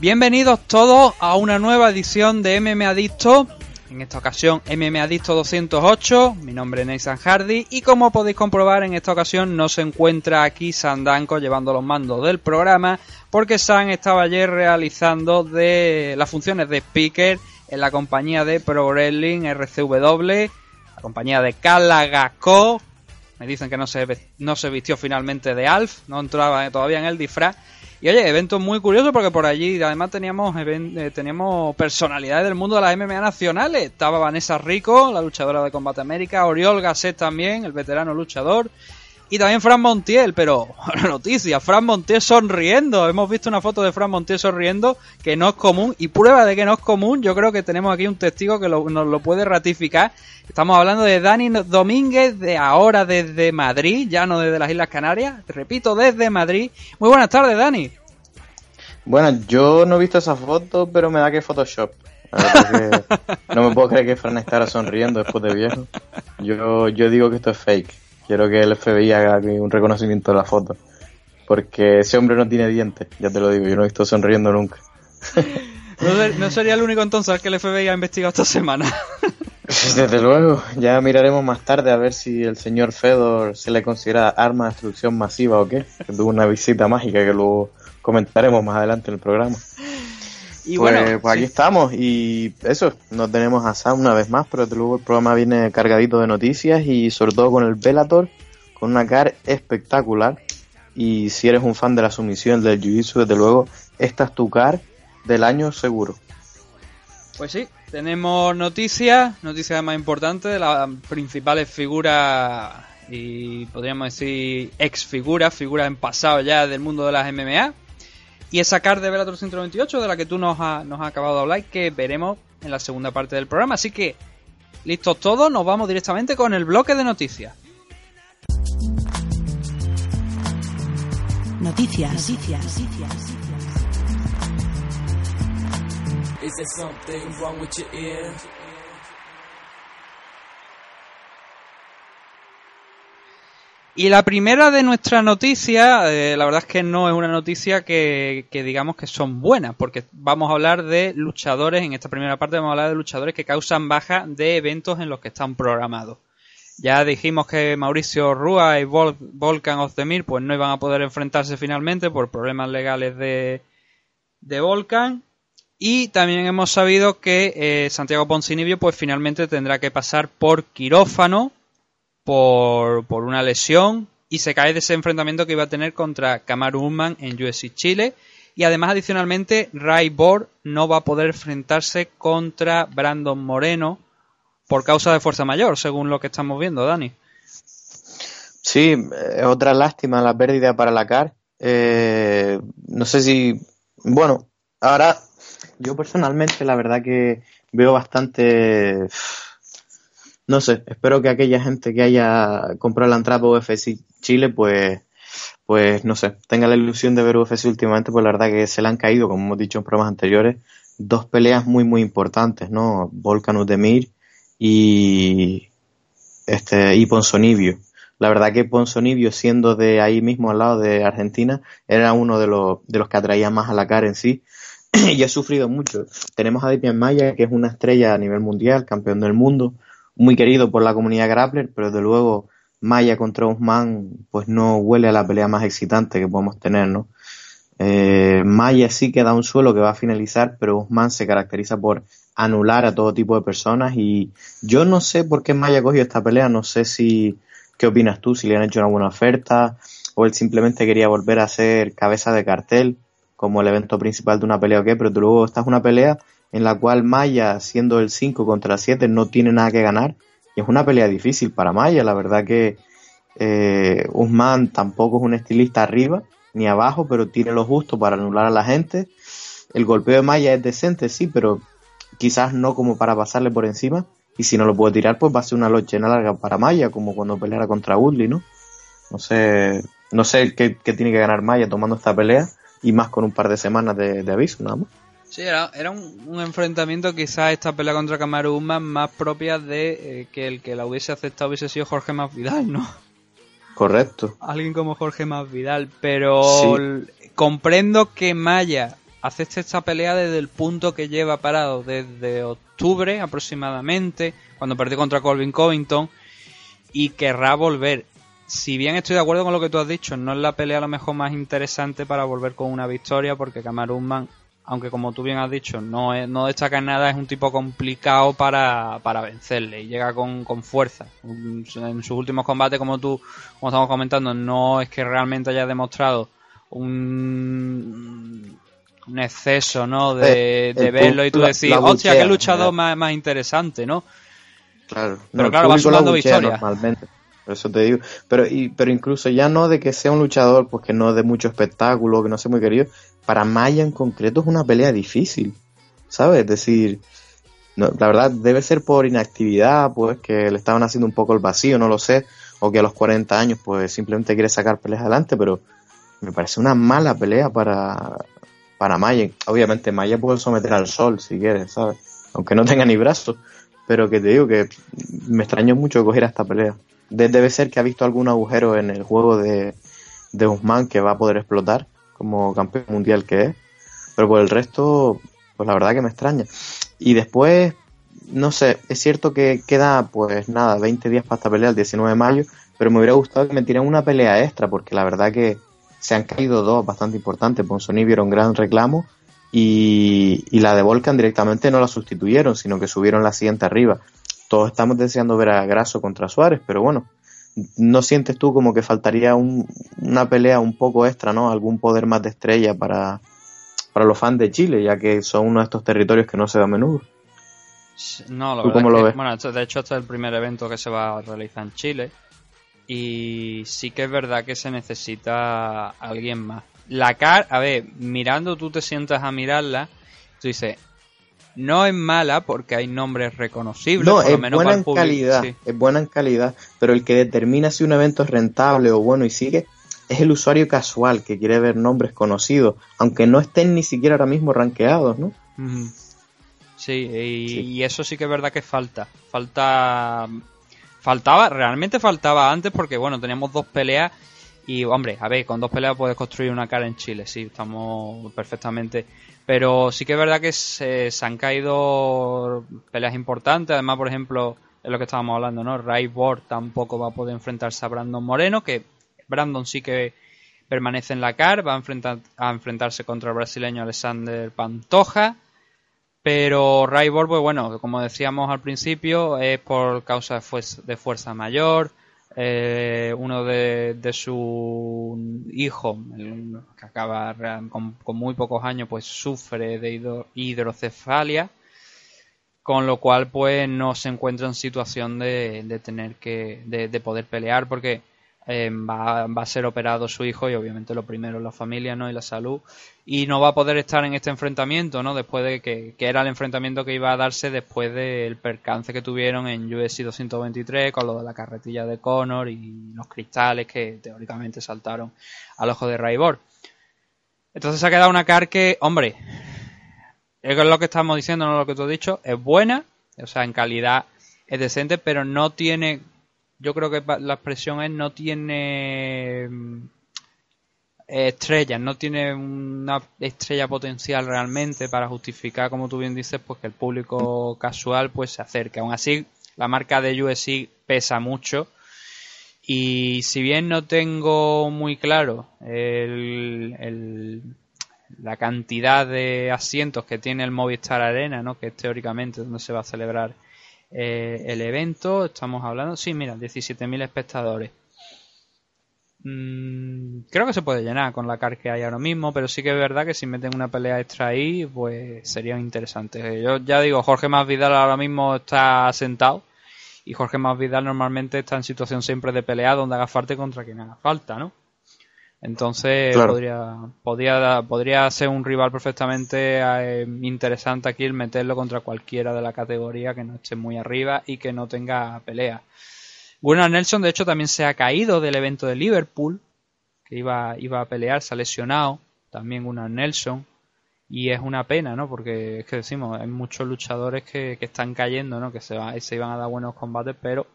Bienvenidos todos a una nueva edición de MM Adicto. En esta ocasión MM Adicto 208. Mi nombre es Nathan Hardy y como podéis comprobar en esta ocasión no se encuentra aquí Sandanko llevando los mandos del programa porque San estaba ayer realizando de las funciones de speaker en la compañía de Pro Wrestling RCW, la compañía de Calagaco. Me dicen que no se, no se vistió finalmente de Alf, no entraba todavía en el disfraz y oye, evento muy curioso porque por allí además teníamos eh, teníamos personalidades del mundo de las MMA nacionales. Estaba Vanessa Rico, la luchadora de Combate América, Oriol Gasset también, el veterano luchador. Y también Fran Montiel, pero noticia, Fran Montiel sonriendo. Hemos visto una foto de Fran Montiel sonriendo que no es común. Y prueba de que no es común, yo creo que tenemos aquí un testigo que nos lo puede ratificar. Estamos hablando de Dani Domínguez, de ahora desde Madrid, ya no desde las Islas Canarias. Repito, desde Madrid. Muy buenas tardes, Dani. Bueno, yo no he visto esa foto, pero me da que Photoshop. no me puedo creer que Fran estará sonriendo después de viejo. Yo, yo digo que esto es fake. Quiero que el FBI haga un reconocimiento de la foto. Porque ese hombre no tiene dientes, ya te lo digo, yo no he visto sonriendo nunca. No, sería el único entonces que el FBI ha investigado esta semana. Desde luego, ya miraremos más tarde a ver si el señor Fedor se le considera arma de destrucción masiva o qué. Que tuvo una visita mágica que luego comentaremos más adelante en el programa. Y pues, bueno, pues aquí estamos y eso, no tenemos a Sam una vez más, pero desde luego el programa viene cargadito de noticias y sobre todo con el Velator, con una car espectacular. Y si eres un fan de la sumisión del Jiu-Jitsu, desde luego, esta es tu car del año seguro. Pues sí, tenemos noticias, noticias más importantes de las principales figuras y podríamos decir ex figuras, figuras en pasado ya del mundo de las MMA y esa card de Velator 128 de la que tú nos, nos has acabado de hablar que veremos en la segunda parte del programa. Así que, listos todos, nos vamos directamente con el bloque de noticias. Noticias. Noticias. noticias. Y la primera de nuestras noticias, eh, la verdad es que no es una noticia que, digamos que son buenas, porque vamos a hablar de luchadores, en esta primera parte vamos a hablar de luchadores que causan baja de eventos en los que están programados. Ya dijimos que Mauricio Rúa y Volcan of the Mir pues no iban a poder enfrentarse finalmente por problemas legales de, de Volcan. Y también hemos sabido que eh, Santiago Poncinibio pues finalmente tendrá que pasar por quirófano por, una lesión y se cae de ese enfrentamiento que iba a tener contra Kamaru Usman en UFC Chile. Y además, adicionalmente, Ray Borg no va a poder enfrentarse contra Brandon Moreno por causa de fuerza mayor, según lo que estamos viendo, Dani. Sí, es otra lástima la pérdida para la CAR. Eh, no sé si. Bueno, ahora yo personalmente, la verdad que veo bastante no sé, espero que aquella gente que haya comprado la entrada para UFC Chile, pues, pues no sé, tenga la ilusión de ver UFC últimamente, pues la verdad que se le han caído, como hemos dicho en programas anteriores, dos peleas muy, muy importantes, ¿no? Volcan Udemir y, este, y Ponsonibio. La verdad que Ponsonibio, siendo de ahí mismo al lado de Argentina, era uno de los, de los que atraía más a la cara en sí. y ha sufrido mucho. Tenemos a Depian Maya, que es una estrella a nivel mundial, campeón del mundo, muy querido por la comunidad grappler, pero de luego Maya contra Usman pues no huele a la pelea más excitante que podemos tener, ¿no? Eh, Maya sí que da un suelo que va a finalizar, pero Usman se caracteriza por anular a todo tipo de personas y yo no sé por qué Maya cogió esta pelea, no sé si qué opinas tú, si le han hecho una buena oferta o él simplemente quería volver a ser cabeza de cartel como el evento principal de una pelea o qué, pero luego esta es una pelea en la cual Maya, siendo el 5 contra 7, no tiene nada que ganar y es una pelea difícil para Maya. La verdad que eh, Usman tampoco es un estilista arriba ni abajo, pero tiene lo justo para anular a la gente. El golpeo de Maya es decente, sí, pero quizás no como para pasarle por encima. Y si no lo puede tirar, pues va a ser una lochena larga para Maya, como cuando peleara contra Woodley, ¿no? No sé, no sé qué, tiene que ganar Maya tomando esta pelea y más con un par de semanas de, aviso, nada más. Sí, era, era un, enfrentamiento quizás esta pelea contra Kamaru más propia de eh, que el que la hubiese aceptado hubiese sido Jorge Masvidal, ¿no? Correcto. Alguien como Jorge Masvidal, pero comprendo que Maya acepte esta pelea desde el punto que lleva parado desde octubre aproximadamente, cuando perdió contra Colvin Covington, y querrá volver. Si bien estoy de acuerdo con lo que tú has dicho, no es la pelea a lo mejor más interesante para volver con una victoria, porque Kamaru aunque como tú bien has dicho, no, no destaca en nada, es un tipo complicado para, para vencerle y llega con, con, fuerza. En sus últimos combates, como tú, como estamos comentando, no es que realmente haya demostrado un, un exceso, ¿no? De, eh, verlo y tú decir, hostia, qué luchador más, más interesante, ¿no? Claro, pero claro, va sumando victorias. Normalmente. Por eso te digo. Pero, y, pero incluso ya no de que sea un luchador, pues que no de mucho espectáculo, que no sea muy querido, para Maya en concreto es una pelea difícil, ¿sabes? Es decir, la verdad debe ser por inactividad, pues que le estaban haciendo un poco el vacío, no lo sé, o que a los 40 años pues simplemente quiere sacar peleas adelante, pero me parece una mala pelea para, para Maya. Obviamente Maya puede someter al sol si quiere, ¿sabes? Aunque no tenga ni brazos, pero que te digo que me extraño mucho coger esta pelea. debe ser que ha visto algún agujero en el juego de, de Usman que va a poder explotar como campeón mundial que es. Pero por el resto, pues la verdad que me extraña. Y después, no sé, es cierto que queda pues nada, 20 días para esta pelea el 19 de mayo, pero me hubiera gustado que me tiraran una pelea extra, porque la verdad que se han caído dos bastante importantes. Ponsoni vieron gran reclamo y, y la de Volcan directamente no la sustituyeron, sino que subieron la siguiente arriba. Todos estamos deseando ver a Grasso contra Suárez, pero bueno, ¿No sientes tú como que faltaría una pelea un poco extra, ¿no? Algún poder más de estrella para, para los fans de Chile, ya que son uno de estos territorios que no se da a menudo. No, lo ves? Bueno, de hecho, este es el primer evento que se va a realizar en Chile. Y sí que es verdad que se necesita alguien más. La car, a ver, mirando, tú te sientas a mirarla, tú dices, no es mala porque hay nombres reconocibles, no, es buena en calidad, es buena en calidad, pero el que determina si un evento es rentable o bueno y sigue es el usuario casual que quiere ver nombres conocidos, aunque no estén ni siquiera ahora mismo rankeados, ¿no? sí, y, eso sí que es verdad que falta. Falta. Faltaba, realmente faltaba antes porque, bueno, teníamos dos peleas y, hombre, a ver, con dos peleas puedes construir una cara en Chile, sí, estamos perfectamente pero sí que es verdad que se, han caído peleas importantes. Además, por ejemplo, es lo que estábamos hablando, ¿no? Ray Ward tampoco va a poder enfrentarse a Brandon Moreno, que Brandon sí que permanece en la CAR, va a, enfrentar, a enfrentarse contra el brasileño Alexander Pantoja. Pero Ray Ward, pues bueno, como decíamos al principio, es por causa de, de fuerza mayor. Eh, uno de, de su hijo, que acaba con, muy pocos años, pues sufre de hidrocefalia, con lo cual pues no se encuentra en situación de tener que, de, poder pelear, porque eh, va, va, a ser operado su hijo y obviamente lo primero la familia ¿no? y la salud. Y no va a poder estar en este enfrentamiento no después de que, que era el enfrentamiento que iba a darse después del percance que tuvieron en UFC 223 con lo de la carretilla de Conor y los cristales que teóricamente saltaron al ojo de Raibor. Entonces se ha quedado una car que hombre es lo que estamos diciendo no lo que tú has dicho es buena o sea en calidad es decente pero no tiene yo creo que la expresión es no tiene mm, estrellas, no tiene una estrella potencial realmente para justificar, como tú bien dices, pues que el público casual pues se acerque. Aún así, la marca de USC pesa mucho y si bien no tengo muy claro el, la cantidad de asientos que tiene el Movistar Arena, ¿no? que es teóricamente donde se va a celebrar eh, el evento, estamos hablando, sí, mira, 17.000 espectadores. Mm, creo que se puede llenar con la car que hay ahora mismo, pero sí que es verdad que si meten una pelea extra ahí, pues sería interesante. Yo ya digo, Jorge Masvidal ahora mismo está sentado y Jorge Masvidal normalmente está en situación siempre de pelea donde haga falta contra quien haga falta, ¿no? Entonces podría, podría, podría ser un rival perfectamente eh, interesante aquí el meterlo contra cualquiera de la categoría que no esté muy arriba y que no tenga pelea. Gunnar Nelson de hecho también se ha caído del evento de Liverpool, que iba, iba a pelear, se ha lesionado, también Gunnar Nelson. Y es una pena, ¿no? Porque es que decimos, hay muchos luchadores que, que están cayendo, ¿no? Que se, va, se iban a dar buenos combates, pero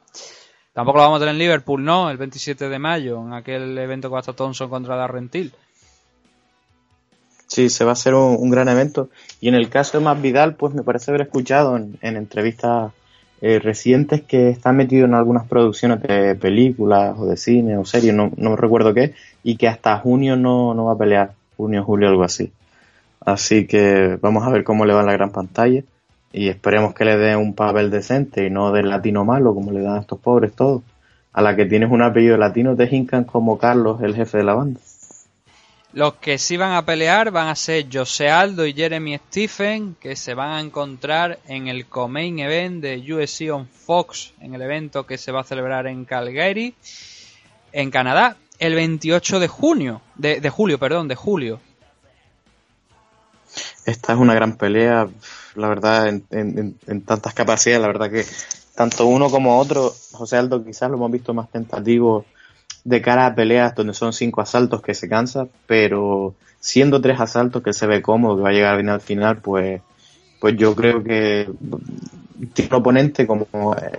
tampoco lo vamos a tener en Liverpool, ¿no? El 27 de mayo, en aquel evento que va a estar Thompson contra Darrentil. Sí, se va a hacer un, gran evento. Y en el caso de Más Vidal, pues me parece haber escuchado en, entrevistas eh, recientes que está metido en algunas producciones de películas o de cine o series, no, recuerdo qué, y que hasta junio no, no va a pelear, junio, julio, algo así. Así que vamos a ver cómo le va en la gran pantalla y esperemos que le dé un papel decente y no del latino malo como le dan a estos pobres todos. A la que tienes un apellido latino te hincan como Carlos, el jefe de la banda. Los que sí van a pelear van a ser José Aldo y Jeremy Stephen, que se van a encontrar en el Comain Event de UFC on Fox, en el evento que se va a celebrar en Calgary, en Canadá, el 28 de junio, de, de julio, perdón, de julio. Esta es una gran pelea, la verdad, en, tantas capacidades, la verdad que tanto uno como otro, José Aldo quizás lo hemos visto más tentativo de cara a peleas donde son cinco asaltos que se cansa, pero siendo tres asaltos que se ve cómodo, que va a llegar bien al final, pues, pues yo creo que tiene un oponente como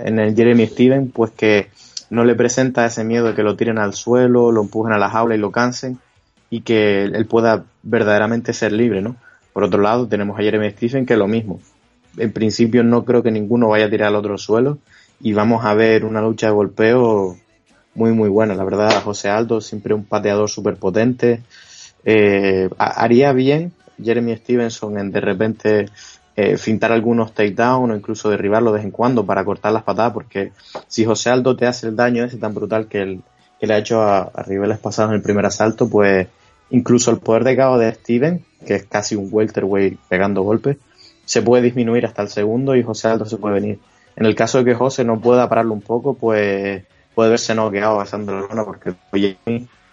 en el Jeremy Steven, pues que no le presenta ese miedo de que lo tiren al suelo, lo empujen a la jaula y lo cansen y que él pueda verdaderamente ser libre, ¿no? Por otro lado, tenemos a Jeremy Stephen que es lo mismo. En principio no creo que ninguno vaya a tirar al otro suelo y vamos a ver una lucha de golpeo muy muy buena. La verdad, José Aldo, siempre un pateador súper potente. Eh, haría bien Jeremy Stevenson en de repente eh, fintar algunos takedowns o incluso derribarlo de vez en cuando para cortar las patadas porque si José Aldo te hace el daño ese tan brutal que, el, le ha hecho a, a rivales pasados en el primer asalto, pues incluso el poder de cabo de Steven que es casi un welterweight pegando golpes, se puede disminuir hasta el segundo y José Aldo se puede venir. En el caso de que José no pueda pararlo un poco, pues puede verse noqueado basando la lona porque oye,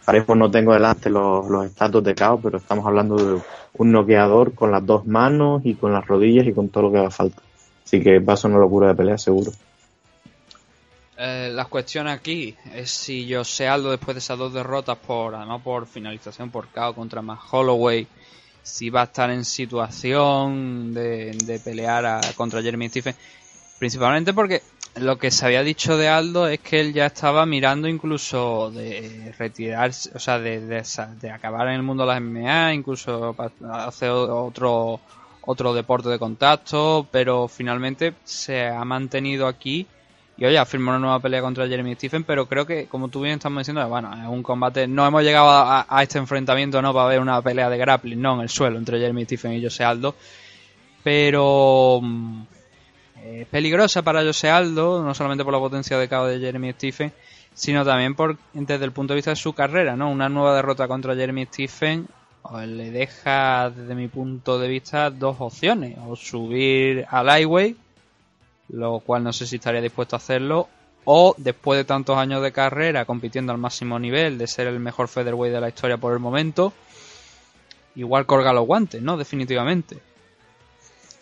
ahora no tengo delante los, los estatus de caos, pero estamos hablando de un noqueador con las dos manos y con las rodillas y con todo lo que haga falta. Así que va a ser una locura de pelea, seguro. Eh, la cuestión aquí es si José Aldo después de esas dos derrotas por, además por finalización por KO contra más Holloway si va a estar en situación de, pelear contra Jeremy Stephen. Principalmente porque lo que se había dicho de Aldo es que él ya estaba mirando incluso de retirarse, o sea, de, de, acabar en el mundo de las MMA, incluso hacer otro, otro deporte de contacto, pero finalmente se ha mantenido aquí y oye, firmó una nueva pelea contra Jeremy Stephen, pero creo que, como tú bien estás diciendo, bueno, es un combate, no hemos llegado a, este enfrentamiento, no, para ver una pelea de grappling, no, en el suelo, entre Jeremy Stephen y Jose Aldo, pero mm, peligrosa para Jose Aldo, no solamente por la potencia de cabo de Jeremy Stephen, sino también por, desde el punto de vista de su carrera, ¿no? Una nueva derrota contra Jeremy Stephen le deja, desde mi punto de vista, dos opciones, o subir al highway lo cual no sé si estaría dispuesto a hacerlo, o después de tantos años de carrera compitiendo al máximo nivel, de ser el mejor featherweight de la historia por el momento, igual colga los guantes, ¿no? Definitivamente.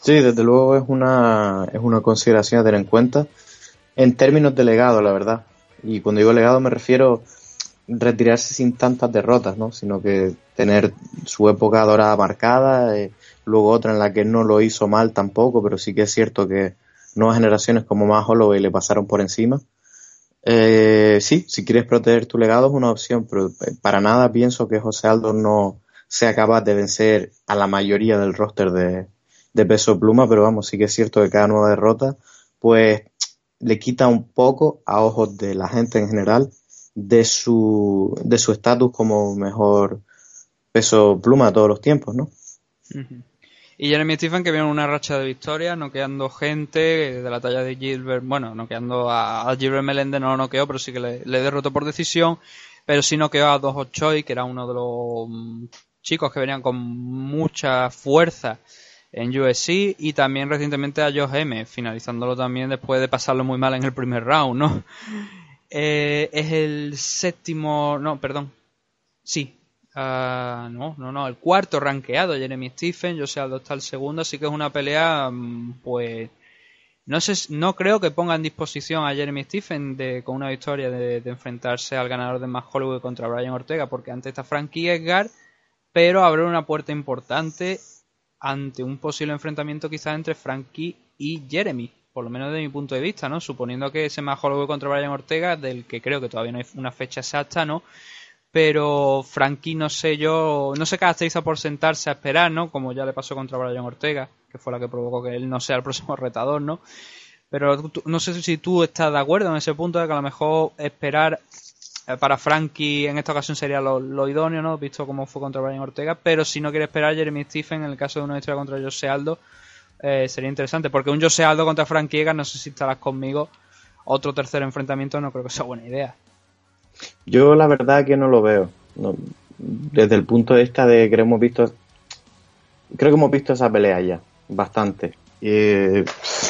Sí, desde luego es una, es una consideración a tener en cuenta en términos de legado, la verdad. Y cuando digo legado me refiero retirarse sin tantas derrotas, ¿no? Sino que tener su época dorada marcada, eh, luego otra en la que no lo hizo mal tampoco, pero sí que es cierto que nuevas generaciones como más Holloway le pasaron por encima. Eh, sí, si quieres proteger tu legado es una opción, pero eh, para nada pienso que José Aldo no sea capaz de vencer a la mayoría del roster de, de peso pluma, pero vamos, sí que es cierto que cada nueva derrota, pues le quita un poco a ojos de la gente en general de su de su estatus como mejor peso pluma de todos los tiempos, ¿no? Y Jeremy Stephen que viene una racha de victorias, noqueando gente de la talla de Gilbert, bueno, noqueando a, a Gilbert Melende no lo noqueó, pero sí que le, derrotó por decisión, pero sí noqueó a Dos Choi, que era uno de los mm, chicos que venían con mucha fuerza en USC y también recientemente a Josh M, finalizándolo también después de pasarlo muy mal en el primer round, ¿no? Eh, es el séptimo, no, perdón, sí, uh, no, no, no, el cuarto rankeado, Jeremy Stephen, José Aldo está el segundo, así que es una pelea, mm, pues, no sé, no creo que ponga en disposición a Jeremy Stephen de, con una victoria de, de enfrentarse al ganador de Más Hollywood contra Brian Ortega, porque antes está Frankie Edgar, pero abre una puerta importante ante un posible enfrentamiento quizás entre Frankie y Jeremy, por lo menos de mi punto de vista, ¿no? Suponiendo que ese más Holloway contra Brian Ortega, del que creo que todavía no hay una fecha exacta, ¿no? Pero Frankie, no sé yo, no se caracteriza por sentarse a esperar, ¿no? Como ya le pasó contra Brian Ortega, que fue la que provocó que él no sea el próximo retador, ¿no? Pero no sé si tú estás de acuerdo en ese punto de que a lo mejor esperar eh, para Frankie en esta ocasión sería lo, idóneo, ¿no? Visto cómo fue contra Brian Ortega, pero si no quiere esperar Jeremy Stephen en el caso de una historia contra Jose Aldo, eh, sería interesante, porque un Jose Aldo contra Frankie Egas, no sé si estarás conmigo, otro tercer enfrentamiento no creo que sea buena idea. Yo la verdad que no lo veo. desde el punto de vista de que hemos visto, creo que hemos visto esa pelea ya, bastante. Eh,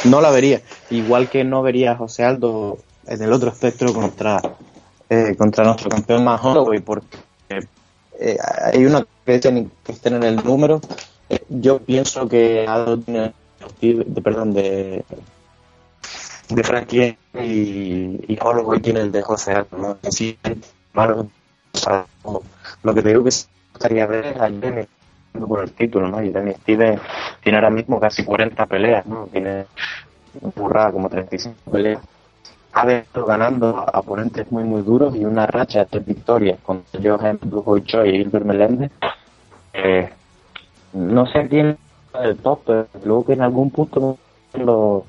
no la vería, igual que no vería a José Aldo en el otro espectro contra eh, contra nuestro campeón más Holloway porque eh, hay una que tiene que tener el número. Yo pienso que Aldo tiene perdón, de, de Frankie y, y Holloway tiene el de José Aldo, lo que te digo que gustaría ver es a Jenny por el título, ¿no? Y Jenny Steve tiene ahora mismo casi 40 peleas, ¿no? Tiene burrada como 35 peleas ha venido ganando a oponentes muy muy duros y una racha de victorias contra Johan Blue Choi y Hilbert Meléndez. Eh, no sé quién el top, pero luego que en algún punto lo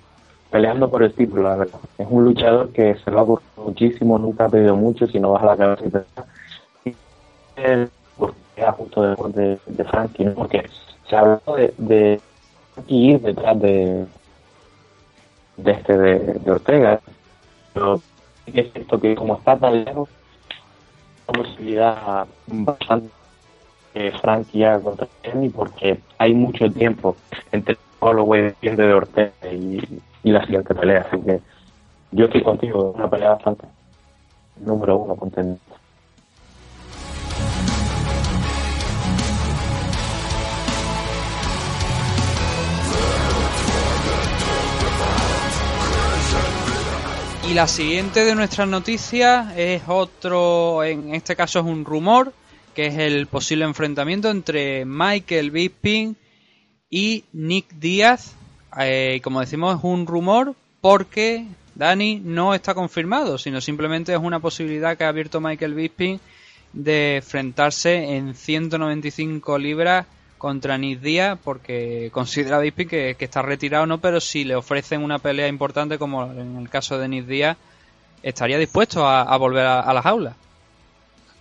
peleando por el título, la verdad. Es un luchador que se lo ha ocurrido muchísimo, nunca ha pedido mucho, si no baja la cabeza y pues, justo después de, de Frankie, ¿no? porque se habló de, de ir detrás de este de, Ortega pero es cierto que como está tan lejos, una posibilidad bastante que Frankie haga contra Jenny porque hay mucho tiempo entre Holloway defiende de Ortega y, y la siguiente pelea, así que yo estoy contigo, una pelea bastante número uno contento. Y la siguiente de nuestras noticias es otro, en este caso es un rumor, que es el posible enfrentamiento entre Michael Bisping y Nick Díaz. Eh, como decimos, es un rumor porque Dani no está confirmado, sino simplemente es una posibilidad que ha abierto Michael Bisping de enfrentarse en 195 libras contra Nick Díaz porque considera Bisping que, está retirado no, pero si le ofrecen una pelea importante como en el caso de Nick Díaz, estaría dispuesto a, volver a, la jaula.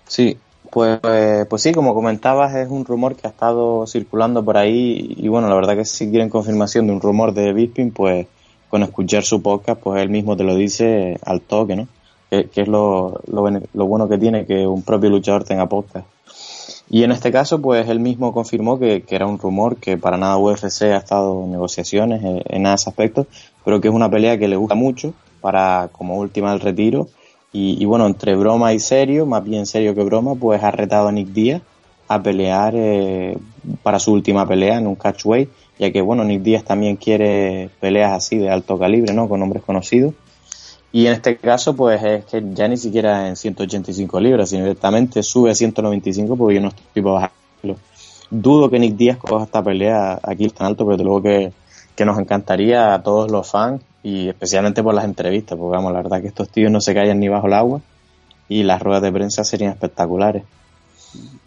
Sí, pues, pues sí, como comentabas, es un rumor que ha estado circulando por ahí y bueno, la verdad que si quieren confirmación de un rumor de Bisping, pues con escuchar su podcast, pues él mismo te lo dice al toque, ¿no? Que, es lo, lo, bueno que tiene que un propio luchador tenga podcast. Y en este caso, pues él mismo confirmó que, era un rumor, que para nada UFC ha estado en negociaciones en, en ese aspecto, pero que es una pelea que le gusta mucho para como última del retiro. Y, bueno, entre broma y serio, más bien serio que broma, pues ha retado a Nick Díaz a pelear eh, para su última pelea en un catchweight, ya que bueno, Nick Díaz también quiere peleas así de alto calibre, ¿no? Con hombres conocidos. Y en este caso, pues es que ya ni siquiera en 185 libras, sino directamente sube a 195 porque yo no estoy para bajarlo. Dudo que Nick Díaz coja esta pelea aquí tan alto, pero de luego que, que nos encantaría a todos los fans y especialmente por las entrevistas, porque vamos, la verdad que estos tíos no se callan ni bajo el agua y las ruedas de prensa serían espectaculares.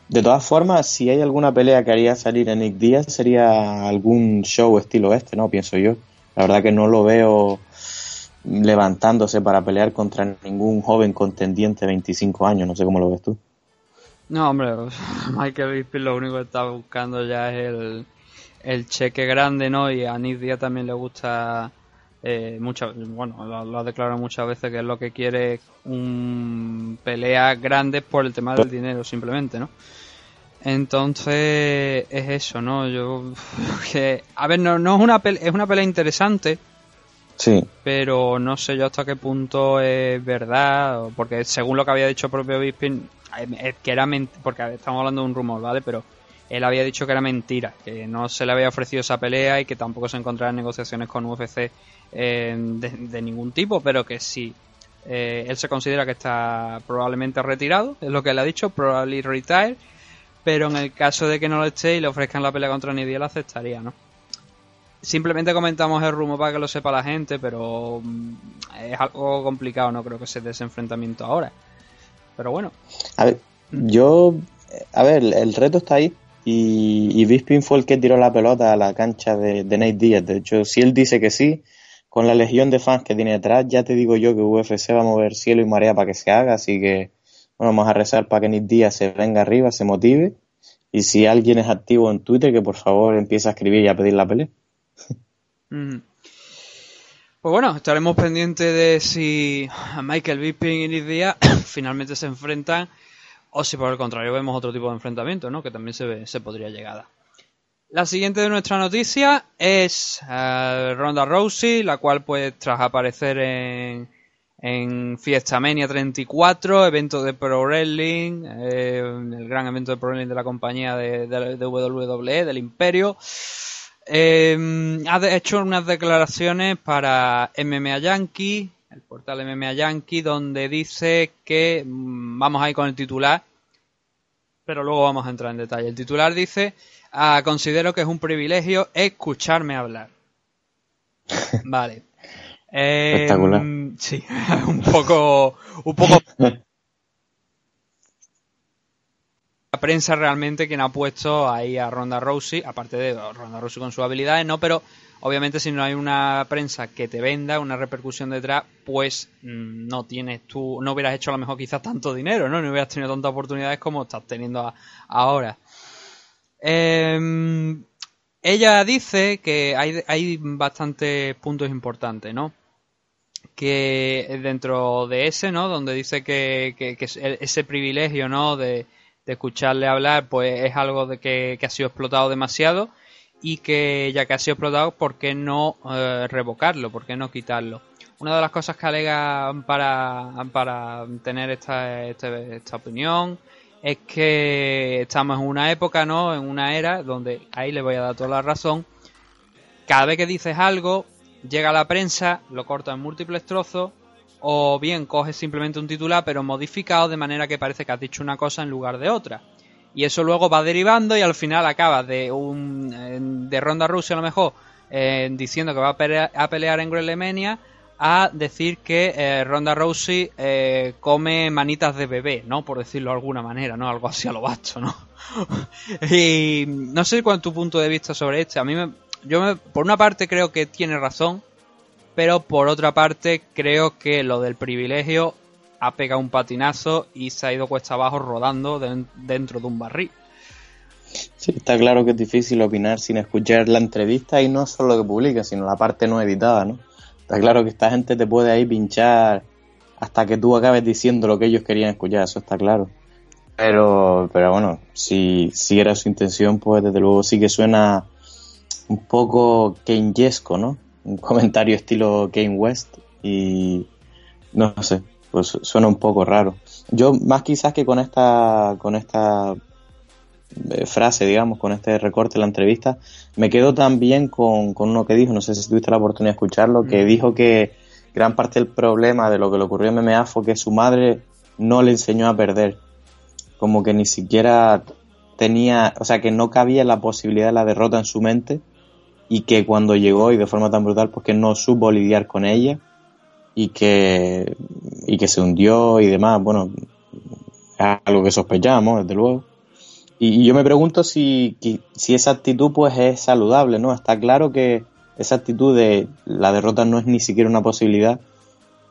De todas formas, si hay alguna pelea que haría salir a Nick Díaz, sería algún show estilo este, ¿no? Pienso yo. La verdad que no lo veo levantándose para pelear contra ningún joven contendiente de 25 años. No sé cómo lo ves tú. No, hombre, Michael Bisping lo único que está buscando ya es el, el cheque grande, ¿no? Y a Nick Díaz también le gusta eh, mucho, bueno, lo, ha declarado muchas veces que es lo que quiere un pelea grande por el tema del dinero, simplemente, ¿no? Entonces es eso, ¿no? Yo que a ver, no, no es una pelea, es una pelea interesante, Sí, pero no sé yo hasta qué punto es verdad, porque según lo que había dicho el propio Bisping, eh, que era porque estamos hablando de un rumor, ¿vale? Pero él había dicho que era mentira, que no se le había ofrecido esa pelea y que tampoco se encontraba en negociaciones con UFC eh, de, ningún tipo, pero que sí. eh, él se considera que está probablemente retirado, es lo que él ha dicho, probably retired, pero en el caso de que no lo esté y le ofrezcan la pelea contra Nidia, la aceptaría, ¿no? Simplemente comentamos el rumor para que lo sepa la gente, pero mm, es algo complicado, no creo que se dé ese ahora. Pero bueno, A ver, yo, a ver, el reto está ahí y, y Bisping fue el que tiró la pelota a la cancha de, de Nate Diaz. De hecho, si él dice que sí, con la legión de fans que tiene detrás, ya te digo yo que UFC va a mover cielo y marea para que se haga, así que bueno, vamos a rezar para que Nate Diaz se venga arriba, se motive y si alguien es activo en Twitter, que por favor empiece a escribir y a pedir la pelea. mm. pues bueno, estaremos pendientes de si Michael Bisping y Nick Diaz finalmente se enfrentan o si por el contrario vemos otro tipo de enfrentamiento, ¿no? Que también se, ve- se podría llegar a. La siguiente de nuestra noticia es eh, Ronda Rousey, la cual pues tras aparecer en, en Fiesta Mania 34, evento de Pro Wrestling, eh, el gran evento de Pro Wrestling de la compañía de, de- de WWE, del Imperio, eh, ha hecho unas declaraciones para MMA Yankee, el portal MMA Yankee, donde dice que mm, vamos a ir con el titular, pero luego vamos a entrar en detalle. El titular dice, "Ah, considero que es un privilegio escucharme hablar. Vale. Eh, Espectacular. Sí, un poco, un poco la prensa realmente quien ha puesto ahí a Ronda Rousey, aparte de Ronda Rousey con sus habilidades, no, pero obviamente si no hay una prensa que te venda, una repercusión detrás, pues mm, no tienes tú, no hubieras hecho a lo mejor quizás tanto dinero, ¿no? No hubieras tenido tantas oportunidades como estás teniendo a- ahora. Em, ella dice que hay, hay bastantes puntos importantes, ¿no? que dentro de ese, ¿no? Donde dice que, que- ese privilegio, ¿no? De, escucharle hablar, pues es algo de que, que ha sido explotado demasiado y que ya que ha sido explotado, ¿por qué no eh, revocarlo? ¿Por qué no quitarlo? Una de las cosas que alega para, para tener esta, este- esta opinión es que estamos en una época, ¿no? En una era donde, ahí le voy a dar toda la razón, cada vez que dices algo, llega a la prensa, lo corta en múltiples trozos, o bien coges simplemente un titular pero modificado de manera que parece que has dicho una cosa en lugar de otra. Y eso luego va derivando y al final acaba de un de Ronda Rousey a lo mejor eh, diciendo que va a pelear, a pelear en Grelemania a decir que eh, Ronda Rousey eh, come manitas de bebé, ¿no? Por decirlo de alguna manera, ¿no? Algo así a lo bacho, ¿no? y no sé cuál es tu punto de vista sobre este. A mí me, yo me- por una parte creo que tiene razón, pero por otra parte creo que lo del privilegio ha pegado un patinazo y se ha ido cuesta abajo rodando den- dentro de un barril. Sí, está claro que es difícil opinar sin escuchar la entrevista y no solo lo que publica, sino la parte no editada, ¿no? Está claro que esta gente te puede ahí pinchar hasta que tú acabes diciendo lo que ellos querían escuchar, eso está claro. Pero, pero bueno, si, si era su intención, pues desde luego sí que suena un poco Keynesiesco, ¿no? Un comentario estilo Kane West y no sé, pues suena un poco raro. Yo más quizás que con esta con esta frase, digamos, con este recorte de la entrevista, me quedo también con, con uno que dijo, no sé si tuviste la oportunidad de escucharlo, que Mm. dijo que gran parte del problema de lo que le ocurrió en MMA fue que su madre no le enseñó a perder. Como que ni siquiera tenía, o sea, que no cabía la posibilidad de la derrota en su mente y que cuando llegó y de forma tan brutal, pues que no supo lidiar con ella y que, y que se hundió y demás. Bueno, algo que sospechábamos, desde luego. Y, yo me pregunto si, si esa actitud pues es saludable, ¿no? Está claro que esa actitud de la derrota no es ni siquiera una posibilidad,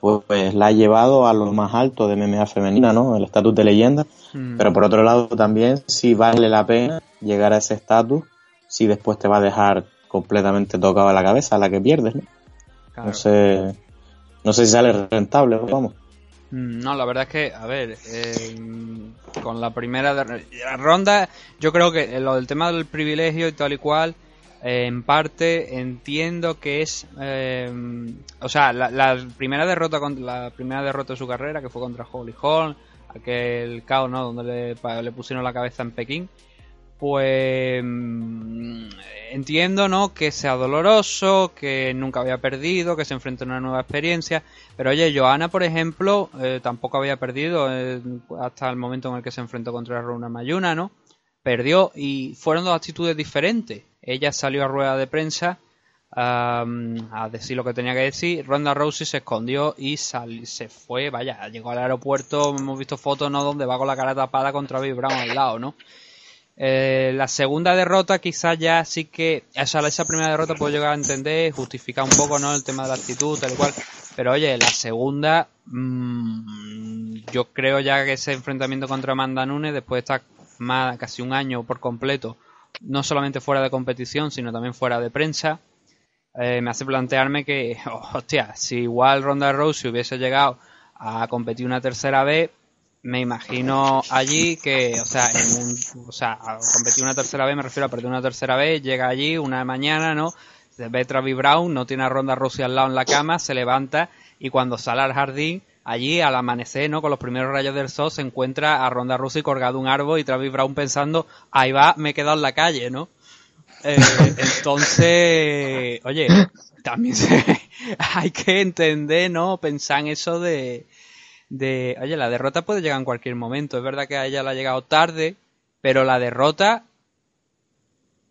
pues, pues la ha llevado a lo más alto de MMA femenina, ¿no? El estatus de leyenda. Mm. Pero por otro lado también si vale la pena llegar a ese estatus, si después te va a dejar completamente tocado a la cabeza a la que pierdes, ¿no? Claro. No sé, no sé si sale rentable, vamos. Mm, No, la verdad es que, a ver, eh, con la primera de- la ronda, yo creo que lo del tema del privilegio y tal y cual, eh, en parte entiendo que es, eh, o sea, la, primera derrota la primera derrota de su carrera, que fue contra Holly Holm, aquel caos, ¿no? Donde le, le pusieron la cabeza en Pekín, pues mm, entiendo, ¿no? Que sea doloroso, que nunca había perdido, que se enfrenta a una nueva experiencia. Pero oye, Johanna, por ejemplo, eh, tampoco había perdido eh, hasta el momento en el que se enfrentó contra Runa Mayuna, ¿no? Perdió y fueron dos actitudes diferentes. Ella salió a rueda de prensa a decir lo que tenía que decir. Ronda Rousey se escondió y sal- se fue, vaya, llegó al aeropuerto, hemos visto fotos, ¿no? Donde va con la cara tapada con Travis Brown al lado, ¿no? Eh, la segunda derrota quizás ya sí que, o esa primera derrota puedo llegar a entender, justificar un poco, ¿no? El tema de la actitud, tal y cual. Pero oye, la segunda, mm, yo creo ya que ese enfrentamiento contra Amanda Nunes, después de estar más, casi un año por completo, no solamente fuera de competición, sino también fuera de prensa, eh, me hace plantearme que, hostia, si igual Ronda Rousey hubiese llegado a competir una tercera vez, me imagino allí que, o sea, en un, o sea, competir una tercera vez, me refiero a perder una tercera vez, llega allí una mañana, ¿no? Se ve Travis Brown, no tiene a Ronda Rousey al lado en la cama, se levanta y cuando sale al jardín, allí al amanecer, ¿no? Con los primeros rayos del sol, se encuentra a Ronda Rousey colgado un árbol y Travis Brown pensando, ahí va, me he quedado en la calle, ¿no? Eh, entonces, oye, también se- hay que entender, ¿no? Pensar en eso de, de, oye, la derrota puede llegar en cualquier momento. Es verdad que a ella le ha llegado tarde, pero la derrota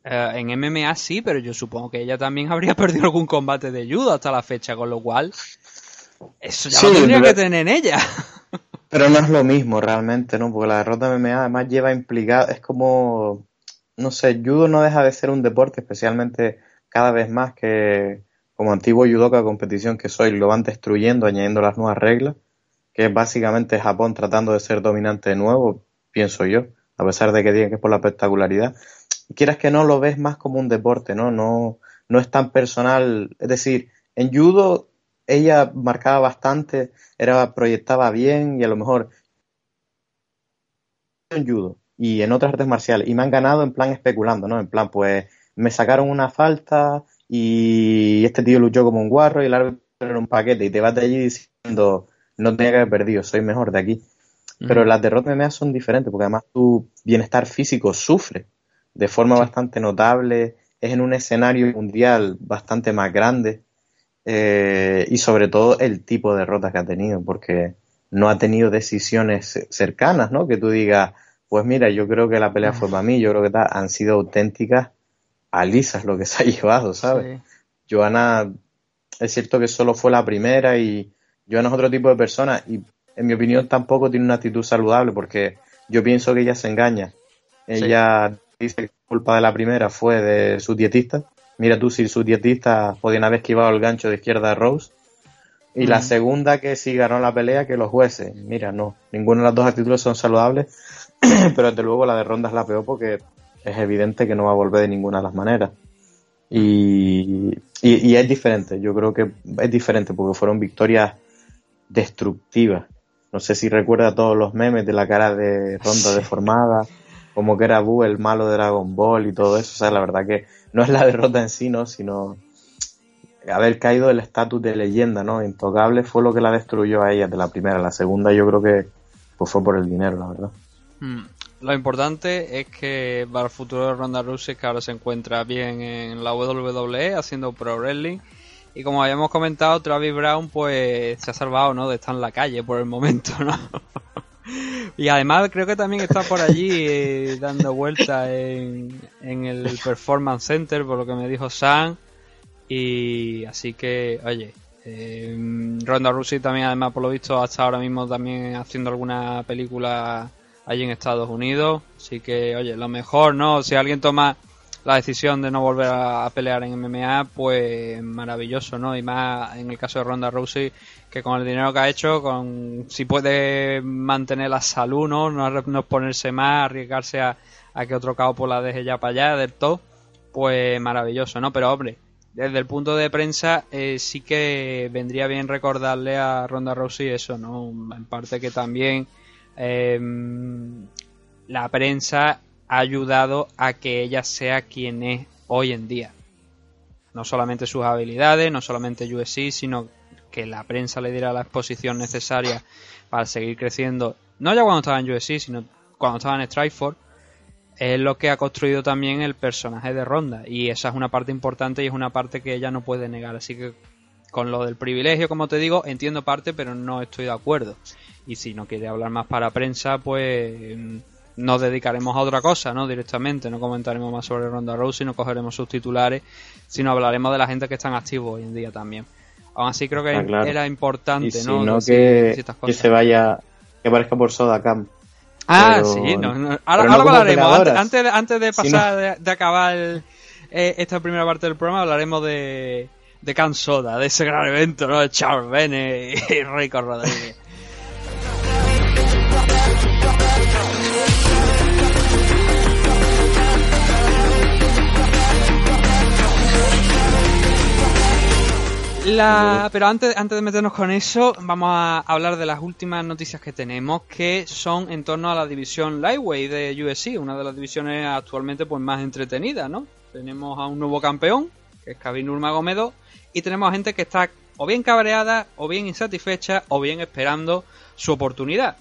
eh, en MMA sí, pero yo supongo que ella también habría perdido algún combate de judo hasta la fecha, con lo cual eso ya Sí, lo tendría pero- que tener en ella. Pero no es lo mismo realmente, ¿no? Porque la derrota MMA además lleva implicado, es como, no sé, judo no deja de ser un deporte, especialmente cada vez más que como antiguo judoka competición que soy, lo van destruyendo, añadiendo las nuevas reglas, que es básicamente Japón tratando de ser dominante de nuevo, pienso yo, a pesar de que digan que es por la espectacularidad. Quieras que no, lo ves más como un deporte, ¿no? No, no es tan personal, es decir, en judo ella marcaba bastante, era proyectaba bien y a lo mejor en judo y en otras artes marciales y me han ganado en plan especulando, ¿no? En plan, pues me sacaron una falta y este tío luchó como un guarro y el árbitro era un paquete y te vas de allí diciendo no tenía que haber perdido, soy mejor de aquí. Pero las derrotas MMA son diferentes porque además tu bienestar físico sufre de forma bastante notable, es en un escenario mundial bastante más grande eh, y sobre todo el tipo de derrotas que ha tenido, porque no ha tenido decisiones cercanas, ¿no? Que tú digas, pues mira, yo creo que la pelea fue para mí, yo creo que han sido auténticas alisas lo que se ha llevado, ¿sabes? Sí. Joana, es cierto que solo fue la primera y Joana es otro tipo de persona y en mi opinión tampoco tiene una actitud saludable porque yo pienso que ella se engaña. Ella dice que la culpa de la primera fue de sus dietistas. Mira tú si sus dietistas podían haber esquivado el gancho de izquierda de Rose. Y la segunda que sí ganó la pelea que los jueces. Mira, no, ninguna de las dos actitudes son saludables, pero desde luego la de Ronda es la peor porque es evidente que no va a volver de ninguna de las maneras. Y, y, y es diferente, yo creo que es diferente porque fueron victorias destructivas. No sé si recuerda todos los memes de la cara de Ronda deformada, como que era Buu el malo de Dragon Ball y todo eso. O sea, la verdad que no es la derrota en sí, ¿no? Sino haber caído el estatus de leyenda, ¿no? Intocable fue lo que la destruyó a ella de la primera. La segunda yo creo que pues fue por el dinero, la verdad. Mm. Lo importante es que para el futuro de Ronda Rousey que ahora se encuentra bien en la WWE haciendo pro wrestling y como habíamos comentado Travis Brown pues se ha salvado no de estar en la calle por el momento no y además creo que también está por allí eh, dando vueltas en, en el Performance Center por lo que me dijo Sam y así que oye eh, Ronda Rousey también además por lo visto hasta ahora mismo también haciendo alguna película allí en Estados Unidos. Así que, oye, lo mejor, ¿no? Si alguien toma la decisión de no volver a, pelear en MMA, pues maravilloso, ¿no? Y más en el caso de Ronda Rousey, que con el dinero que ha hecho, con si puede mantener la salud, ¿no? No, no exponerse más, arriesgarse a, a que otro capo la deje ya para allá del todo, pues maravilloso, ¿no? Pero, hombre, desde el punto de prensa eh, sí que vendría bien recordarle a Ronda Rousey eso, ¿no? En parte que también em, la prensa ha ayudado a que ella sea quien es hoy en día. No solamente sus habilidades, no solamente USC, sino que la prensa le diera la exposición necesaria para seguir creciendo. No ya cuando estaba en USC, sino cuando estaba en Strikeforce es lo que ha construido también el personaje de Ronda y esa es una parte importante y es una parte que ella no puede negar así que con lo del privilegio como te digo entiendo parte pero no estoy de acuerdo y si no quiere hablar más para prensa pues nos dedicaremos a otra cosa no directamente no comentaremos más sobre Ronda Rousey no cogeremos sus titulares sino hablaremos de la gente que están activos hoy en día también. Aún así creo que ah, era importante no, que, que se vaya que parezca por Soda Camp Ah, sí, ahora, hablaremos. Antes, antes, de pasar, de, acabar eh, esta primera parte del programa, hablaremos de, de Cansoda, de ese gran evento, ¿no? De Charles Bennett y Rico Rodríguez. Pero antes, antes de meternos con eso, vamos a hablar de las últimas noticias que tenemos, que son en torno a la división Lightweight de USC, una de las divisiones actualmente pues más entretenidas, ¿no? Tenemos a un nuevo campeón, que es Kevin Nurmagomedov, y tenemos a gente que está o bien cabreada, o bien insatisfecha, o bien esperando su oportunidad.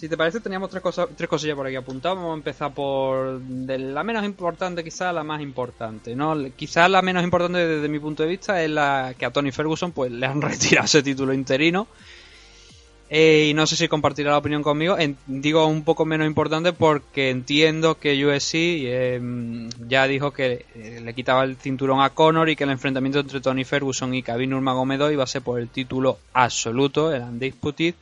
Si te parece, teníamos tres, cosas, tres cosillas por aquí apuntadas. Vamos a empezar por de la menos importante, quizá la más importante. ¿no? Quizás la menos importante desde mi punto de vista es la que a Tony Ferguson pues le han retirado ese título interino. Eh, y no sé si compartirá la opinión conmigo. digo un poco menos importante porque entiendo que USC em, ya dijo que eh, le quitaba el cinturón a Conor y que el enfrentamiento entre Tony Ferguson y Khabib Nurmagomedov iba a ser por el título absoluto, el Undisputed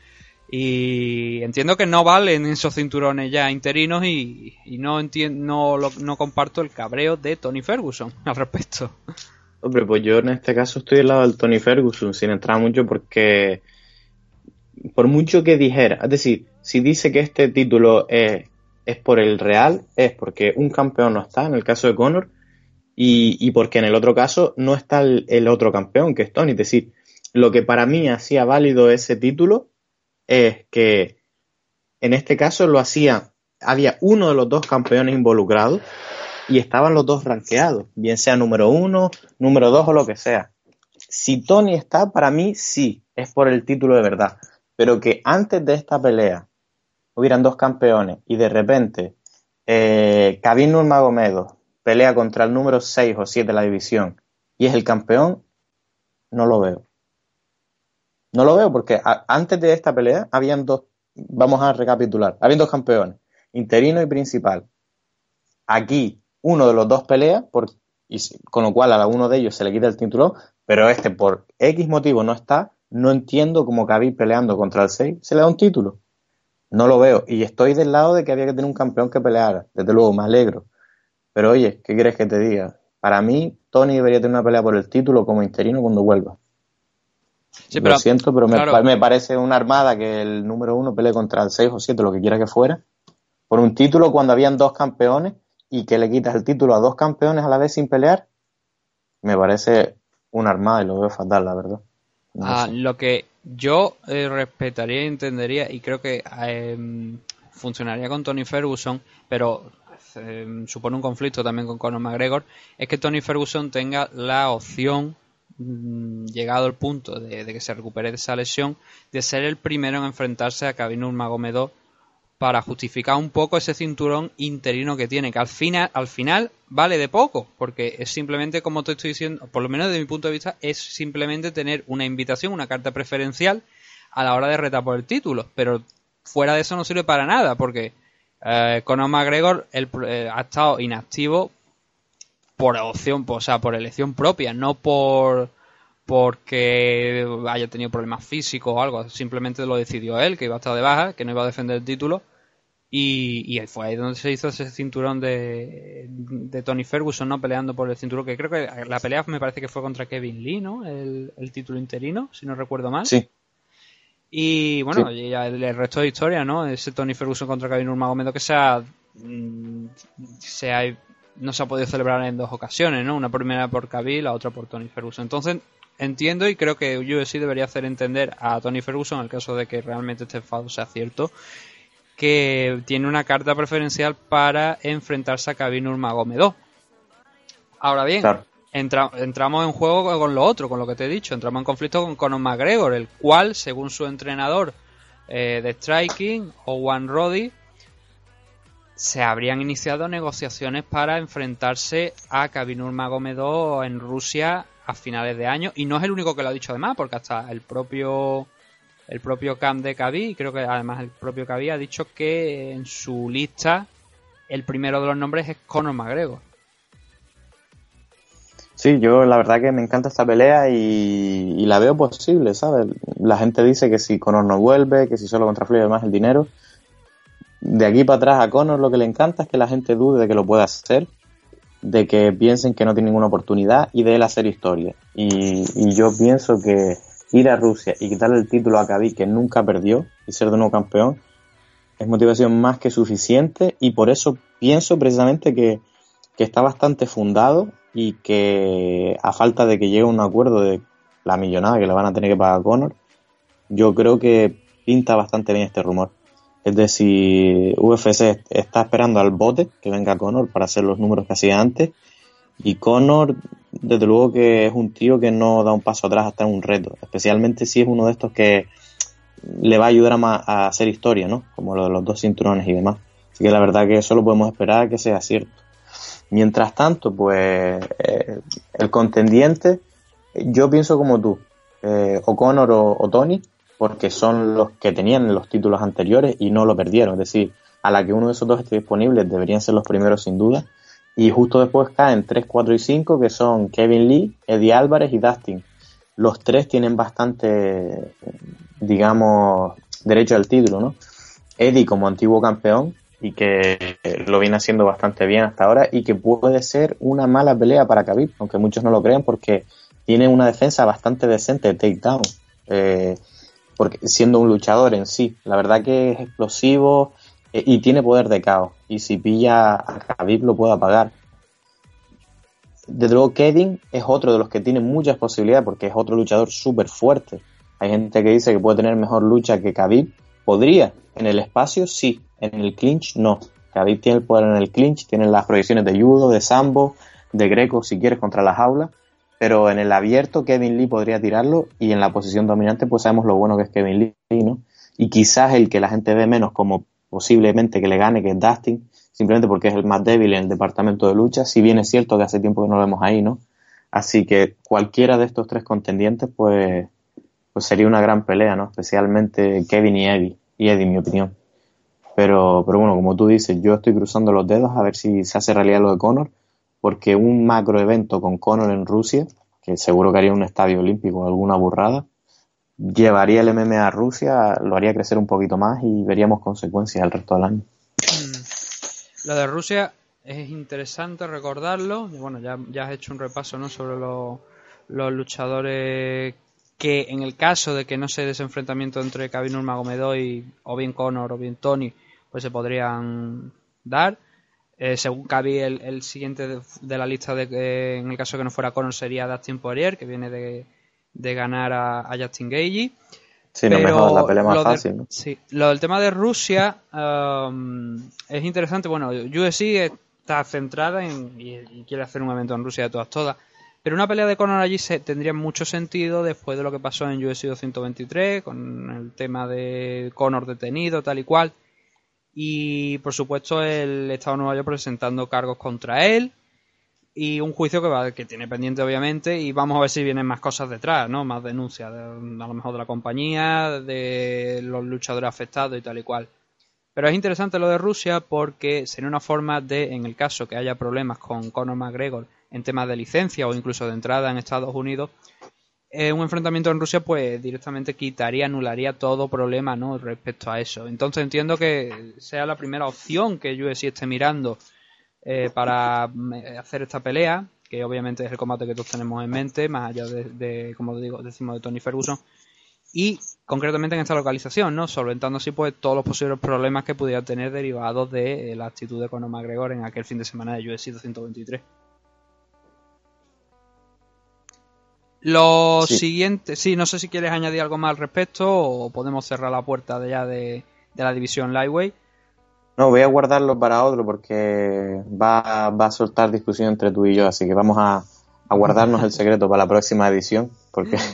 y entiendo que no valen esos cinturones ya interinos y, no, entiendo, no, no comparto el cabreo de Tony Ferguson al respecto. Hombre, pues yo en este caso estoy del lado del Tony Ferguson, sin entrar mucho porque por mucho que dijera, es decir, si dice que este título es, es por el Real, es porque un campeón no está, en el caso de Conor, y, y porque en el otro caso no está el, el otro campeón, que es Tony. Es decir, lo que para mí hacía válido ese título es que en este caso lo hacía, había uno de los dos campeones involucrados y estaban los dos rankeados, bien sea número uno, número dos o lo que sea. Si Tony está, para mí sí, es por el título de verdad. Pero que antes de esta pelea hubieran dos campeones y de repente eh, Khabib Nurmagomedov pelea contra el número 6 o 7 de la división y es el campeón, no lo veo. No lo veo porque antes de esta pelea habían dos, vamos a recapitular, habían dos campeones, interino y principal. Aquí uno de los dos pelea, por, y, con lo cual a uno de ellos se le quita el título, pero este por X motivo no está, no entiendo cómo Khabib peleando contra el 6 se le da un título. No lo veo. Y estoy del lado de que había que tener un campeón que peleara. Desde luego, me alegro. Pero oye, ¿qué quieres que te diga? Para mí, Tony debería tener una pelea por el título como interino cuando vuelva lo siento, pero me, parece una armada que el número uno pelee contra el 6 o 7, lo que quiera que fuera, por un título cuando habían dos campeones y que le quitas el título a dos campeones a la vez sin pelear, me parece una armada y lo veo fatal, la verdad. Ah, lo que yo eh, respetaría y entendería, y creo que em, funcionaría con Tony Ferguson, pero em, supone un conflicto también con Conor McGregor, es que Tony Ferguson tenga la opción llegado el punto de, que se recupere de esa lesión, de ser el primero en enfrentarse a Khabib Nurmagomedov para justificar un poco ese cinturón interino que tiene, que al final, al final vale de poco, porque es simplemente, como te estoy diciendo, por lo menos desde mi punto de vista, es simplemente tener una invitación, una carta preferencial a la hora de retar por el título, pero fuera de eso no sirve para nada, porque eh, Conor McGregor eh, ha estado inactivo por opción, o sea, por elección propia, no por porque haya tenido problemas físicos o algo, simplemente lo decidió él, que iba a estar de baja, que no iba a defender el título, y, y fue ahí donde se hizo ese cinturón de, de Tony Ferguson, ¿no? Peleando por el cinturón, que creo que la pelea me parece que fue contra Kevin Lee, ¿no? El, título interino, si no recuerdo mal. Sí. Y bueno, el, resto de historia, ¿no? Ese Tony Ferguson contra Kevin Nurmagomedov que se ha, mm, se ha no se ha podido celebrar en dos ocasiones, ¿no? Una primera por Khabib, la otra por Tony Ferguson. Entonces, entiendo y creo que UFC debería hacer entender a Tony Ferguson, en el caso de que realmente este enfado sea cierto, que tiene una carta preferencial para enfrentarse a Khabib Nurmagomedov. Ahora bien, entramos en juego con lo otro, con lo que te he dicho. Entramos en conflicto con Conor McGregor, el cual, según su entrenador eh, de striking, Owen Roddy, se habrían iniciado negociaciones para enfrentarse a Khabib Nurmagomedov en Rusia a finales de año y no es el único que lo ha dicho además porque hasta el propio el propio camp de Khabib creo que además el propio Khabib ha dicho que en su lista el primero de los nombres es Conor McGregor Sí, yo la verdad que me encanta esta pelea y, y, la veo posible, ¿sabes? La gente dice que si Conor no vuelve, que si solo contra Floyd más el dinero, de aquí para atrás a Conor lo que le encanta es que la gente dude de que lo pueda hacer, de que piensen que no tiene ninguna oportunidad y de él hacer historia. Y, yo pienso que ir a Rusia y quitarle el título a Khabib que nunca perdió y ser de nuevo campeón es motivación más que suficiente y por eso pienso precisamente que, que está bastante fundado y que a falta de que llegue a un acuerdo de la millonada que le van a tener que pagar a Conor, yo creo que pinta bastante bien este rumor. Es decir, UFC está esperando al bote que venga Conor para hacer los números que hacía antes. Y Conor, desde luego que es un tío que no da un paso atrás hasta un reto. Especialmente si es uno de estos que le va a ayudar a, hacer historia, ¿no? Como lo de los dos cinturones y demás. Así que la verdad que solo podemos esperar que sea cierto. Mientras tanto, pues eh, el contendiente, yo pienso como tú, eh, o Conor o Tony, porque son los que tenían los títulos anteriores y no lo perdieron. Es decir, a la que uno de esos dos esté disponible deberían ser los primeros sin duda. Y justo después caen 3, 4 y 5 que son Kevin Lee, Eddie Álvarez y Dustin. Los tres tienen bastante, digamos, derecho al título, ¿no? Eddie como antiguo campeón y que lo viene haciendo bastante bien hasta ahora y que puede ser una mala pelea para Khabib, aunque muchos no lo crean porque tiene una defensa bastante decente de takedown. Eh, porque siendo un luchador en sí. La verdad que es explosivo eh, y tiene poder de caos. Y si pilla a Khabib lo puede apagar. Desde luego, Kedin es otro de los que tiene muchas posibilidades porque es otro luchador súper fuerte. Hay gente que dice que puede tener mejor lucha que Khabib. Podría. En el espacio, sí. En el clinch, no. Khabib tiene el poder en el clinch, tiene las proyecciones de judo, de sambo, de greco, si quieres, contra la jaula pero en el abierto Kevin Lee podría tirarlo y en la posición dominante pues sabemos lo bueno que es Kevin Lee, ¿no? Y quizás el que la gente ve menos como posiblemente que le gane, que es Dustin, simplemente porque es el más débil en el departamento de lucha, si bien es cierto que hace tiempo que no lo vemos ahí, ¿no? Así que cualquiera de estos tres contendientes pues, pues sería una gran pelea, ¿no? Especialmente Kevin y Eddie, y Eddie en mi opinión. Pero, pero bueno, como tú dices, yo estoy cruzando los dedos a ver si se hace realidad lo de Conor porque un macro evento con Conor en Rusia, que seguro que haría un estadio olímpico o alguna burrada, llevaría el MMA a Rusia, lo haría crecer un poquito más y veríamos consecuencias el resto del año. Lo de Rusia es interesante recordarlo. Bueno, ya, has hecho un repaso ¿no? sobre los, luchadores que en el caso de que no se ese enfrentamiento entre Khabib Nurmagomedov y o bien Conor o bien Tony, pues se podrían dar. Eh, según Cavi, el, siguiente de, la lista, de, en el caso de que no fuera Conor, sería Dustin Poirier, que viene de, ganar a, Justin Gagey. Sí, no mejor, la pelea más fácil. ¿no? Sí, lo del tema de Rusia um, es interesante. Bueno, UFC está centrada en, y, quiere hacer un evento en Rusia de todas, todas. Pero una pelea de Conor allí se, tendría mucho sentido después de lo que pasó en UFC 223, con el tema de Conor detenido, tal y cual y por supuesto el Estado de Nueva York presentando cargos contra él y un juicio que va que tiene pendiente obviamente y vamos a ver si vienen más cosas detrás, ¿no? Más denuncias, a lo mejor de la compañía, de los luchadores afectados y tal y cual. Pero es interesante lo de Rusia porque sería una forma de, en el caso que haya problemas con Conor McGregor en temas de licencia o incluso de entrada en Estados Unidos, eh, un enfrentamiento en Rusia pues directamente quitaría, anularía todo problema ¿no? respecto a eso. Entonces entiendo que sea la primera opción que UFC esté mirando eh, para eh, hacer esta pelea, que obviamente es el combate que todos tenemos en mente, más allá de, como digo, decimos de Tony Ferguson. y concretamente en esta localización, ¿no? Solventando así pues todos los posibles problemas que pudiera tener derivados de eh, la actitud de Conor McGregor en aquel fin de semana de UFC 223. Lo Sí. siguiente, sí, no sé si quieres añadir algo más al respecto o podemos cerrar la puerta de ya de, de la división Lightweight. No, voy a guardarlo para otro porque va, va a soltar discusión entre tú y yo, así que vamos a, a guardarnos el secreto para la próxima edición, porque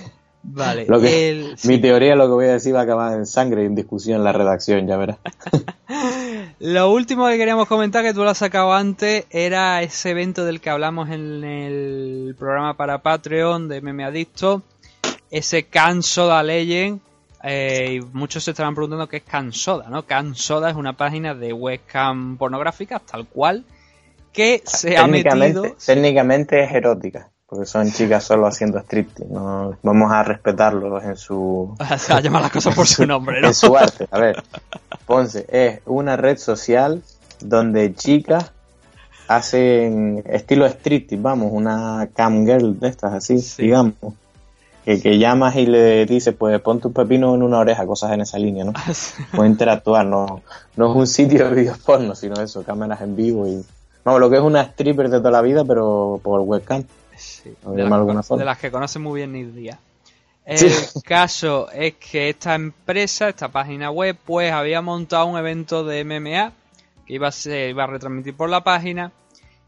Vale, Lo que- el- mi teoría lo que voy a decir va a acabar en sangre y en discusión en la redacción, ya verás. Lo último que queríamos comentar, que tú lo has sacado antes, era ese evento del que hablamos en el programa para Patreon de Meme Adicto, ese Cansoda Legend. eh, y muchos se estarán preguntando qué es Cansoda, ¿no? Cansoda es una página de webcam pornográficas, tal cual, que se ha metido. técnicamente es erótica, porque son chicas solo haciendo striptease, no vamos a respetarlos en su, sea, llamar las cosas por su nombre, ¿no? en su arte. A ver, Ponce es una red social donde chicas hacen estilo striptease, vamos, una cam girl de estas así, Sí. digamos. Que, que llamas y le dices, pues pon tu pepino en una oreja, cosas en esa línea, ¿no? Puede interactuar, no, no es un sitio de videos porno, sino eso, cámaras en vivo y... Vamos, lo que es una stripper de toda la vida, pero por webcam. Sí, de, las, que- de las que conoce muy bien Díaz. El Sí. caso es que esta empresa, esta página web, pues había montado un evento de MMA que iba a, ser, iba a retransmitir por la página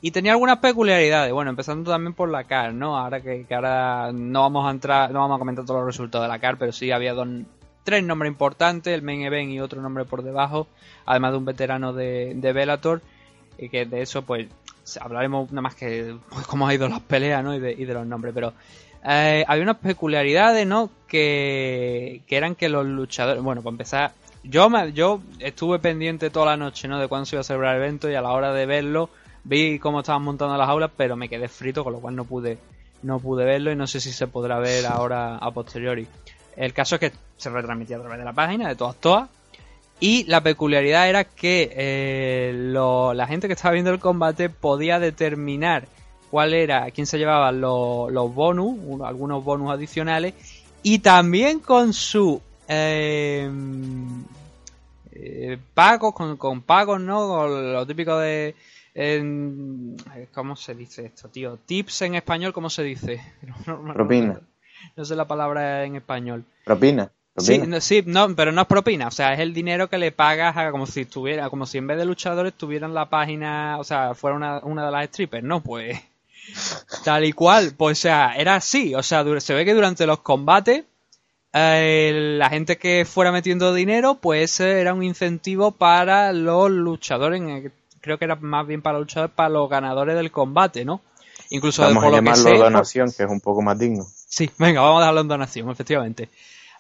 y tenía algunas peculiaridades. Bueno, empezando también por la CAR, ¿no? Ahora que, que ahora no vamos a entrar, no vamos a comentar todos los resultados de la CAR, pero sí había dos, tres nombres importantes, el main event y otro nombre por debajo, además de un veterano de, de Bellator, y que de eso pues hablaremos nada más que pues, cómo ha ido las peleas, ¿no? Y de, los nombres, pero eh, había unas peculiaridades, ¿no? Que, que eran que los luchadores, bueno, para empezar, yo me- yo estuve pendiente toda la noche, ¿no? De cuándo se iba a celebrar el evento y a la hora de verlo vi cómo estaban montando las aulas, pero me quedé frito, con lo cual no pude no pude verlo y no sé si se podrá ver ahora a posteriori. El caso es que se retransmitía a través de la página de todas todas y la peculiaridad era que eh, lo- la gente que estaba viendo el combate podía determinar cuál era, quién se llevaba los, los bonus, un- algunos bonus adicionales, y también con su eh, eh, pagos, con, con pagos, ¿no? Con lo típico de... en- ¿Cómo se dice esto, tío? Tips en español, ¿cómo se dice? No, no- no- Propina. No sé la palabra en español. Propina. Sí, no, sí, no, pero no es propina, o sea, es el dinero que le pagas a, como si estuviera, como si en vez de luchadores tuvieran la página, o sea, fuera una, una de las strippers, ¿no? Pues tal y cual, pues o sea, era así, o sea, se ve que durante los combates eh, la gente que fuera metiendo dinero, pues ese era un incentivo para los luchadores, creo que era más bien para los luchadores, para los ganadores del combate, ¿no? Incluso Vamos por a lo que llamarlo sé, por- donación, que es un poco más digno. Sí, venga, vamos a dejarlo en donación, efectivamente.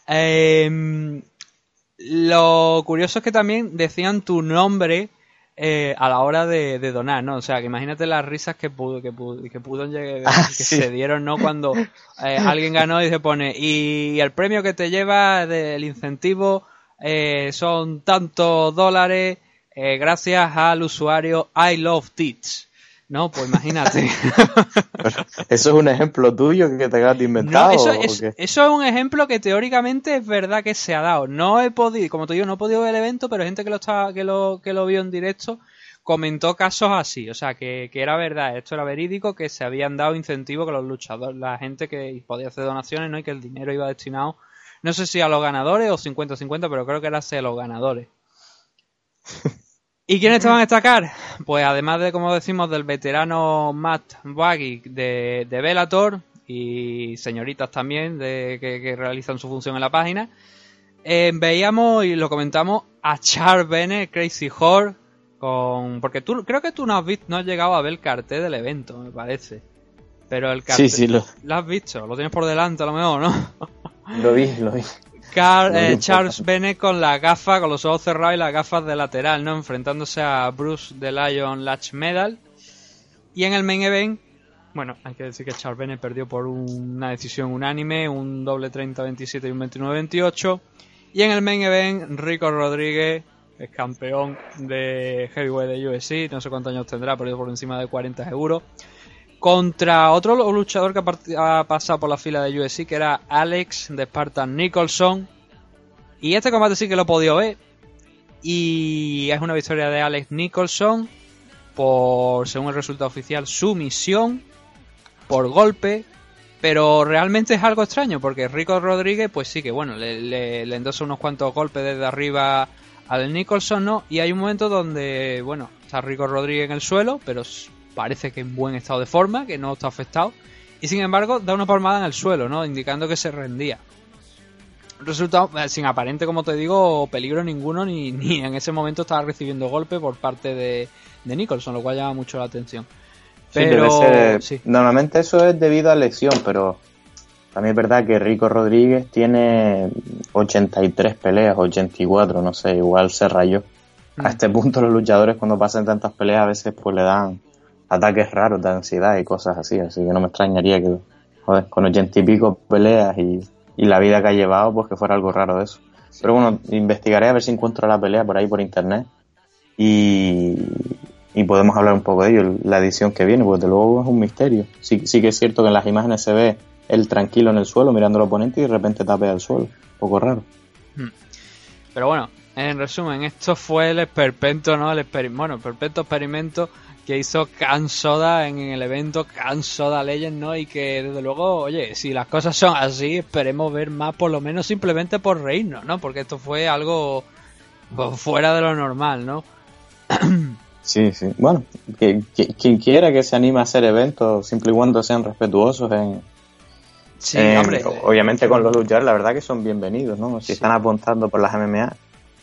Eh, lo curioso es que también decían tu nombre eh, a la hora de, de donar, ¿no? O sea, que imagínate las risas que pudo, que pudo, que pudo llegar, Ah, que sí. se dieron, ¿no? Cuando eh, alguien ganó y se pone, y el premio que te lleva del incentivo eh, son tantos dólares eh, gracias al usuario I Love Tits. No, pues imagínate. ¿Eso es un ejemplo tuyo que te acabas de inventar? No, eso, es un ejemplo que teóricamente es verdad que se ha dado. No he podido, como te digo, no he podido ver el evento, pero gente que lo estaba, que lo, que lo vio en directo comentó casos así, o sea, que, que era verdad, esto era verídico, que se habían dado incentivos que los luchadores, la gente que podía hacer donaciones, ¿no? Y que el dinero iba destinado, no sé si a los ganadores o 50-50, pero creo que era hacia los ganadores. ¿Y quiénes te van a destacar? Pues además de, como decimos, del veterano Matt Baggy de, de Bellator y señoritas también de, que, que realizan su función en la página, eh, veíamos y lo comentamos a Charles Bennett, Crazy Horse, con... porque tú creo que tú no has, visto, no has llegado a ver el cartel del evento, me parece. Pero el cartel... Sí, sí, lo, ¿Lo has visto? Lo tienes por delante a lo mejor, ¿no? lo vi, lo vi. Car- eh. Charles Bennett con la gafa, con los ojos cerrados y las gafas de lateral, ¿no? Enfrentándose a Bruce de Lion Latch Medal. Y en el main event, bueno, hay que decir que Charles Bennett perdió por una decisión unánime, un doble 30-27 y un 29-28. Y en el main event, Rico Rodríguez, es campeón de heavyweight de UFC, no sé cuántos años tendrá, pero por encima de 40 euros. Contra otro luchador que ha, pasado por la fila de UFC, que era Alex de Spartan Nicholson. Y este combate sí que lo he podido ver. Y es una victoria de Alex Nicholson por, según el resultado oficial, sumisión por golpe. Pero realmente es algo extraño porque Rico Rodríguez, pues sí que bueno, le, le, le endosa unos cuantos golpes desde arriba al Nicholson, ¿no? Y hay un momento donde, bueno, está Rico Rodríguez en el suelo, pero parece que en buen estado de forma, que no está afectado. Y sin embargo, da una palmada en el suelo, ¿no? Indicando que se rendía. Resultado, eh, sin aparente, como te digo, peligro ninguno, ni, ni en ese momento estaba recibiendo golpe por parte de, de Nicholson, lo cual llama mucho la atención. Sí, Pero, debe ser- sí. Normalmente eso es debido a lesión, pero también es verdad que Rico Rodríguez tiene 83 peleas, 84, no sé, igual se rayó. Mm. A este punto los luchadores cuando pasan tantas peleas a veces pues le dan ataques raros de ansiedad y cosas así, así que no me extrañaría que, joder, con 80 y pico peleas y, y la vida que ha llevado, pues que fuera algo raro eso. Pero bueno, investigaré a ver si encuentro la pelea por ahí por internet y, y podemos hablar un poco de ello, la edición que viene, porque desde luego es un misterio. Sí, sí que es cierto que en las imágenes se ve él tranquilo en el suelo mirando al oponente y de repente tapea el suelo. Un poco raro. Pero bueno, en resumen, esto fue el esperpento, ¿no? El exper- bueno, el esperpento experimento que hizo Can Soda en el evento Can Soda Legend, ¿no? Y que desde luego, oye, si las cosas son así, esperemos ver más, por lo menos simplemente por reírnos, ¿no? Porque esto fue algo pues, fuera de lo normal, ¿no? Sí, sí. Bueno, que, que- quien quiera que se anime a hacer eventos, siempre y cuando sean respetuosos en, Sí, en- hombre. obviamente con los luchadores, la verdad que son bienvenidos, ¿no? Si Sí. están apuntando por las MMA.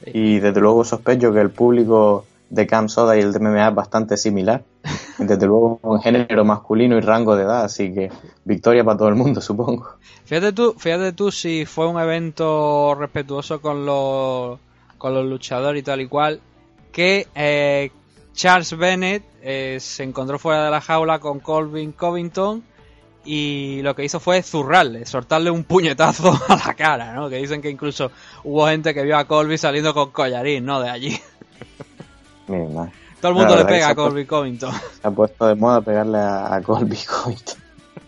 Sí. Y desde luego sospecho que el público de Camp Soda y el de MMA es bastante similar. Desde luego un género masculino y rango de edad, así que victoria para todo el mundo, supongo. Fíjate tú, fíjate tú si fue un evento respetuoso con los, con los luchadores y tal y cual, que eh, Charles Bennett eh, se encontró fuera de la jaula con Colvin Covington y lo que hizo fue zurrarle, soltarle un puñetazo a la cara, ¿no? Que dicen que incluso hubo gente que vio a Colby saliendo con collarín, ¿no? De allí. Todo el mundo le pega a Colby Covington. Se ha puesto de moda pegarle a, a Colby Covington.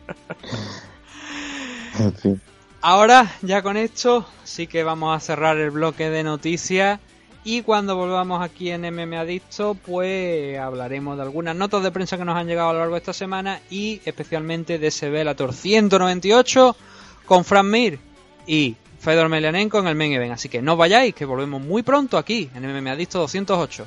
en fin. Ahora, ya con esto, sí que vamos a cerrar el bloque de noticias. Y cuando volvamos aquí en MM Adicto, pues hablaremos de algunas notas de prensa que nos han llegado a lo largo de esta semana y especialmente de ese Bellator 198 con Fran Mir y Fedor Melianenko en el main event. Así que no vayáis, que volvemos muy pronto aquí en MM Adicto 208.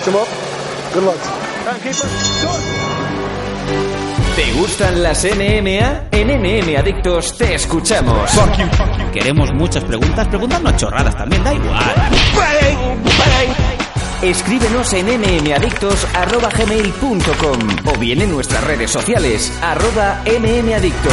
Touch him up. Good luck. ¿Te gustan las NMA? En NM Adictos te escuchamos. Queremos muchas preguntas, preguntarnos chorradas también, da igual. Escríbenos en mmadictos.gmail.com o bien en nuestras redes sociales, arroba mmadictos.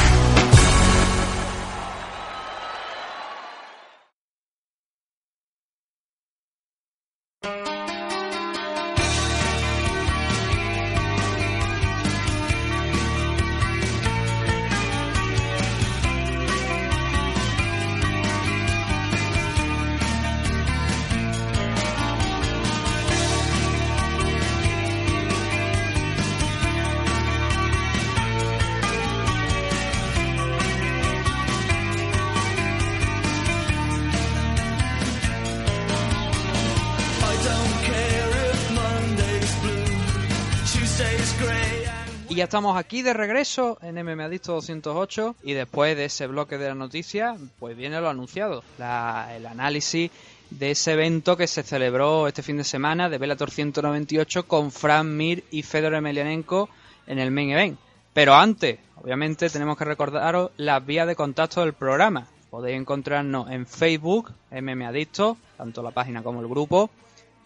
Estamos aquí de regreso en MM Adicto 208 y después de ese bloque de la noticia, pues viene lo anunciado, la- el análisis de ese evento que se celebró este fin de semana de Bellator 198 con Fran Mir y Fedor Emelianenko en el main event. Pero antes, obviamente, tenemos que recordaros las vías de contacto del programa. Podéis encontrarnos en Facebook, MM Adicto, tanto la página como el grupo,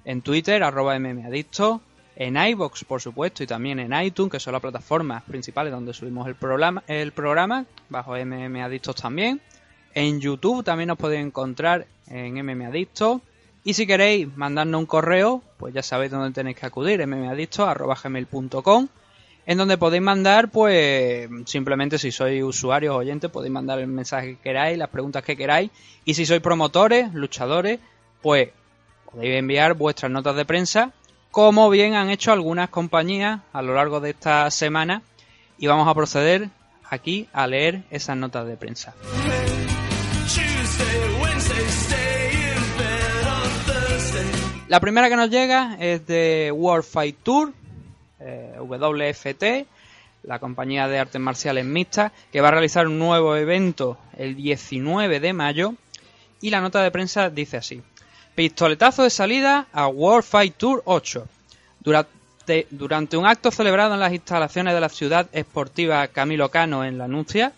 en Twitter, arroba mmadicto, en iBox, por supuesto, y también en iTunes, que son las plataformas principales donde subimos el programa, el programa bajo MM Adictos también. En YouTube también os podéis encontrar en MM Adicto. Y si queréis mandarnos un correo, pues ya sabéis dónde tenéis que acudir, mmadicto.gmail.com en donde podéis mandar, pues, simplemente si sois usuarios o oyentes, podéis mandar el mensaje que queráis, las preguntas que queráis. Y si sois promotores, luchadores, pues podéis enviar vuestras notas de prensa, como bien han hecho algunas compañías a lo largo de esta semana. Y vamos a proceder aquí a leer esas notas de prensa. La primera que nos llega es de World Fight Tour, eh, WFT, la compañía de artes marciales mixtas, que va a realizar un nuevo evento el 19 de mayo. Y la nota de prensa dice así: Pistoletazo de salida a World Fight Tour 8. Durante, un acto celebrado en las instalaciones de la ciudad esportiva Camilo Cano en La Nucia,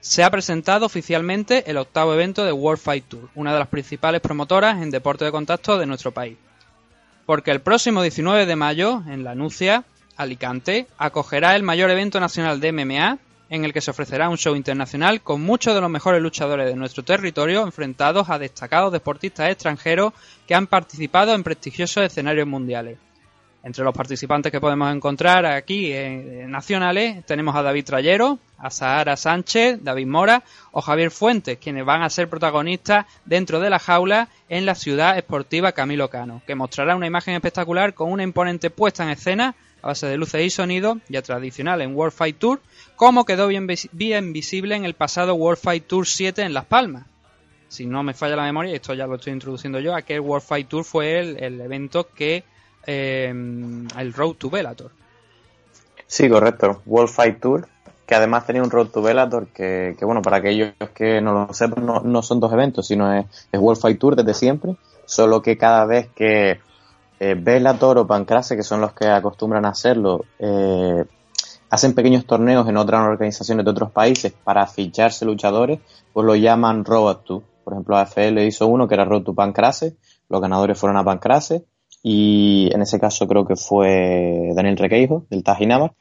se ha presentado oficialmente el octavo evento de World Fight Tour, una de las principales promotoras en deporte de contacto de nuestro país. Porque el próximo 19 de mayo, en La Nucia, Alicante, acogerá el mayor evento nacional de MMA, en el que se ofrecerá un show internacional con muchos de los mejores luchadores de nuestro territorio enfrentados a destacados deportistas extranjeros que han participado en prestigiosos escenarios mundiales. Entre los participantes que podemos encontrar aquí eh, nacionales tenemos a David Trayero, a Sahara Sánchez, David Mora o Javier Fuentes, quienes van a ser protagonistas dentro de la jaula en la ciudad esportiva Camilo Cano, que mostrará una imagen espectacular con una imponente puesta en escena base de luces y sonido, ya tradicional en World Fight Tour, como quedó bien, bien visible en el pasado World Fight Tour 7 en Las Palmas. Si no me falla la memoria, esto ya lo estoy introduciendo yo, aquel World Fight Tour fue el, el evento que eh, el Road to Bellator. Sí, correcto. World Fight Tour, que además tenía un Road to Bellator, que, que bueno, para aquellos que no lo sepan, no, no son dos eventos, sino es, es World Fight Tour desde siempre, solo que cada vez que eh, Bellator o Pancrase, que son los que acostumbran a hacerlo, eh, hacen pequeños torneos en otras organizaciones de otros países para ficharse luchadores, pues lo llaman Road to. Por ejemplo, AFL hizo uno que era Road to Pancrase, los ganadores fueron a Pancrase, y en ese caso creo que fue Daniel Requeijo, del Tajinama,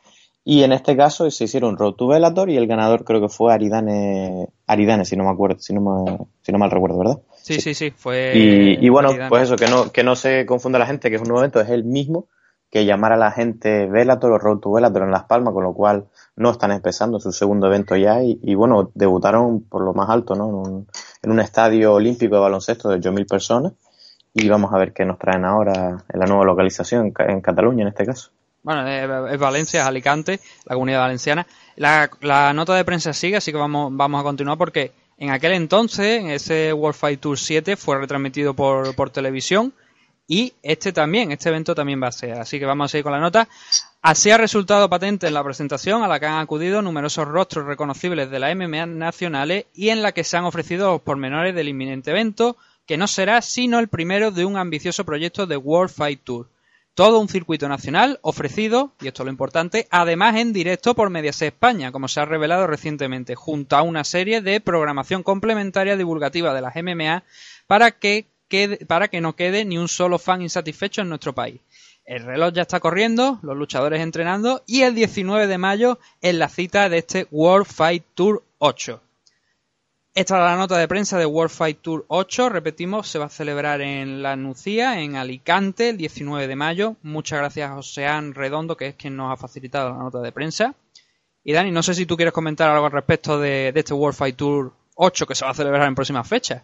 y en este caso se hicieron Road to Bellator y el ganador creo que fue Aridane, Aridane si no me acuerdo, si no, me- si no mal recuerdo, ¿verdad? Sí, sí, sí, fue. Y, y bueno, pues eso, que no, que no se confunda la gente, que es un nuevo evento, es el mismo que llamar a la gente Bellator o Road to Bellator en Las Palmas, con lo cual no están empezando su segundo evento ya y, y bueno, debutaron por lo más alto, ¿no? En un, en un estadio olímpico de baloncesto de 8.000 personas y vamos a ver qué nos traen ahora en la nueva localización, en Ca- en Cataluña en este caso. Bueno, es, es Valencia, es Alicante, la comunidad valenciana. La, la nota de prensa sigue, así que vamos, vamos a continuar porque en aquel entonces, en ese World Fight Tour 7, fue retransmitido por, televisión y este también, este evento también va a ser. Así que vamos a seguir con la nota. Así ha resultado patente en la presentación a la que han acudido numerosos rostros reconocibles de la MMA nacionales y en la que se han ofrecido los pormenores del inminente evento, que no será sino el primero de un ambicioso proyecto de World Fight Tour. Todo un circuito nacional ofrecido, y esto es lo importante, además en directo por Mediaset España, como se ha revelado recientemente, junto a una serie de programación complementaria divulgativa de las MMA para que, quede- para que no quede ni un solo fan insatisfecho en nuestro país. El reloj ya está corriendo, los luchadores entrenando y el 19 de mayo es la cita de este World Fight Tour 8. Esta es la nota de prensa de World Fight Tour 8. Repetimos, se va a celebrar en La Nucía, en Alicante, el 19 de mayo. Muchas gracias a Joseán Redondo, que es quien nos ha facilitado la nota de prensa. Y Dani, no sé si tú quieres comentar algo al respecto de, de este World Fight Tour 8 que se va a celebrar en próximas fechas.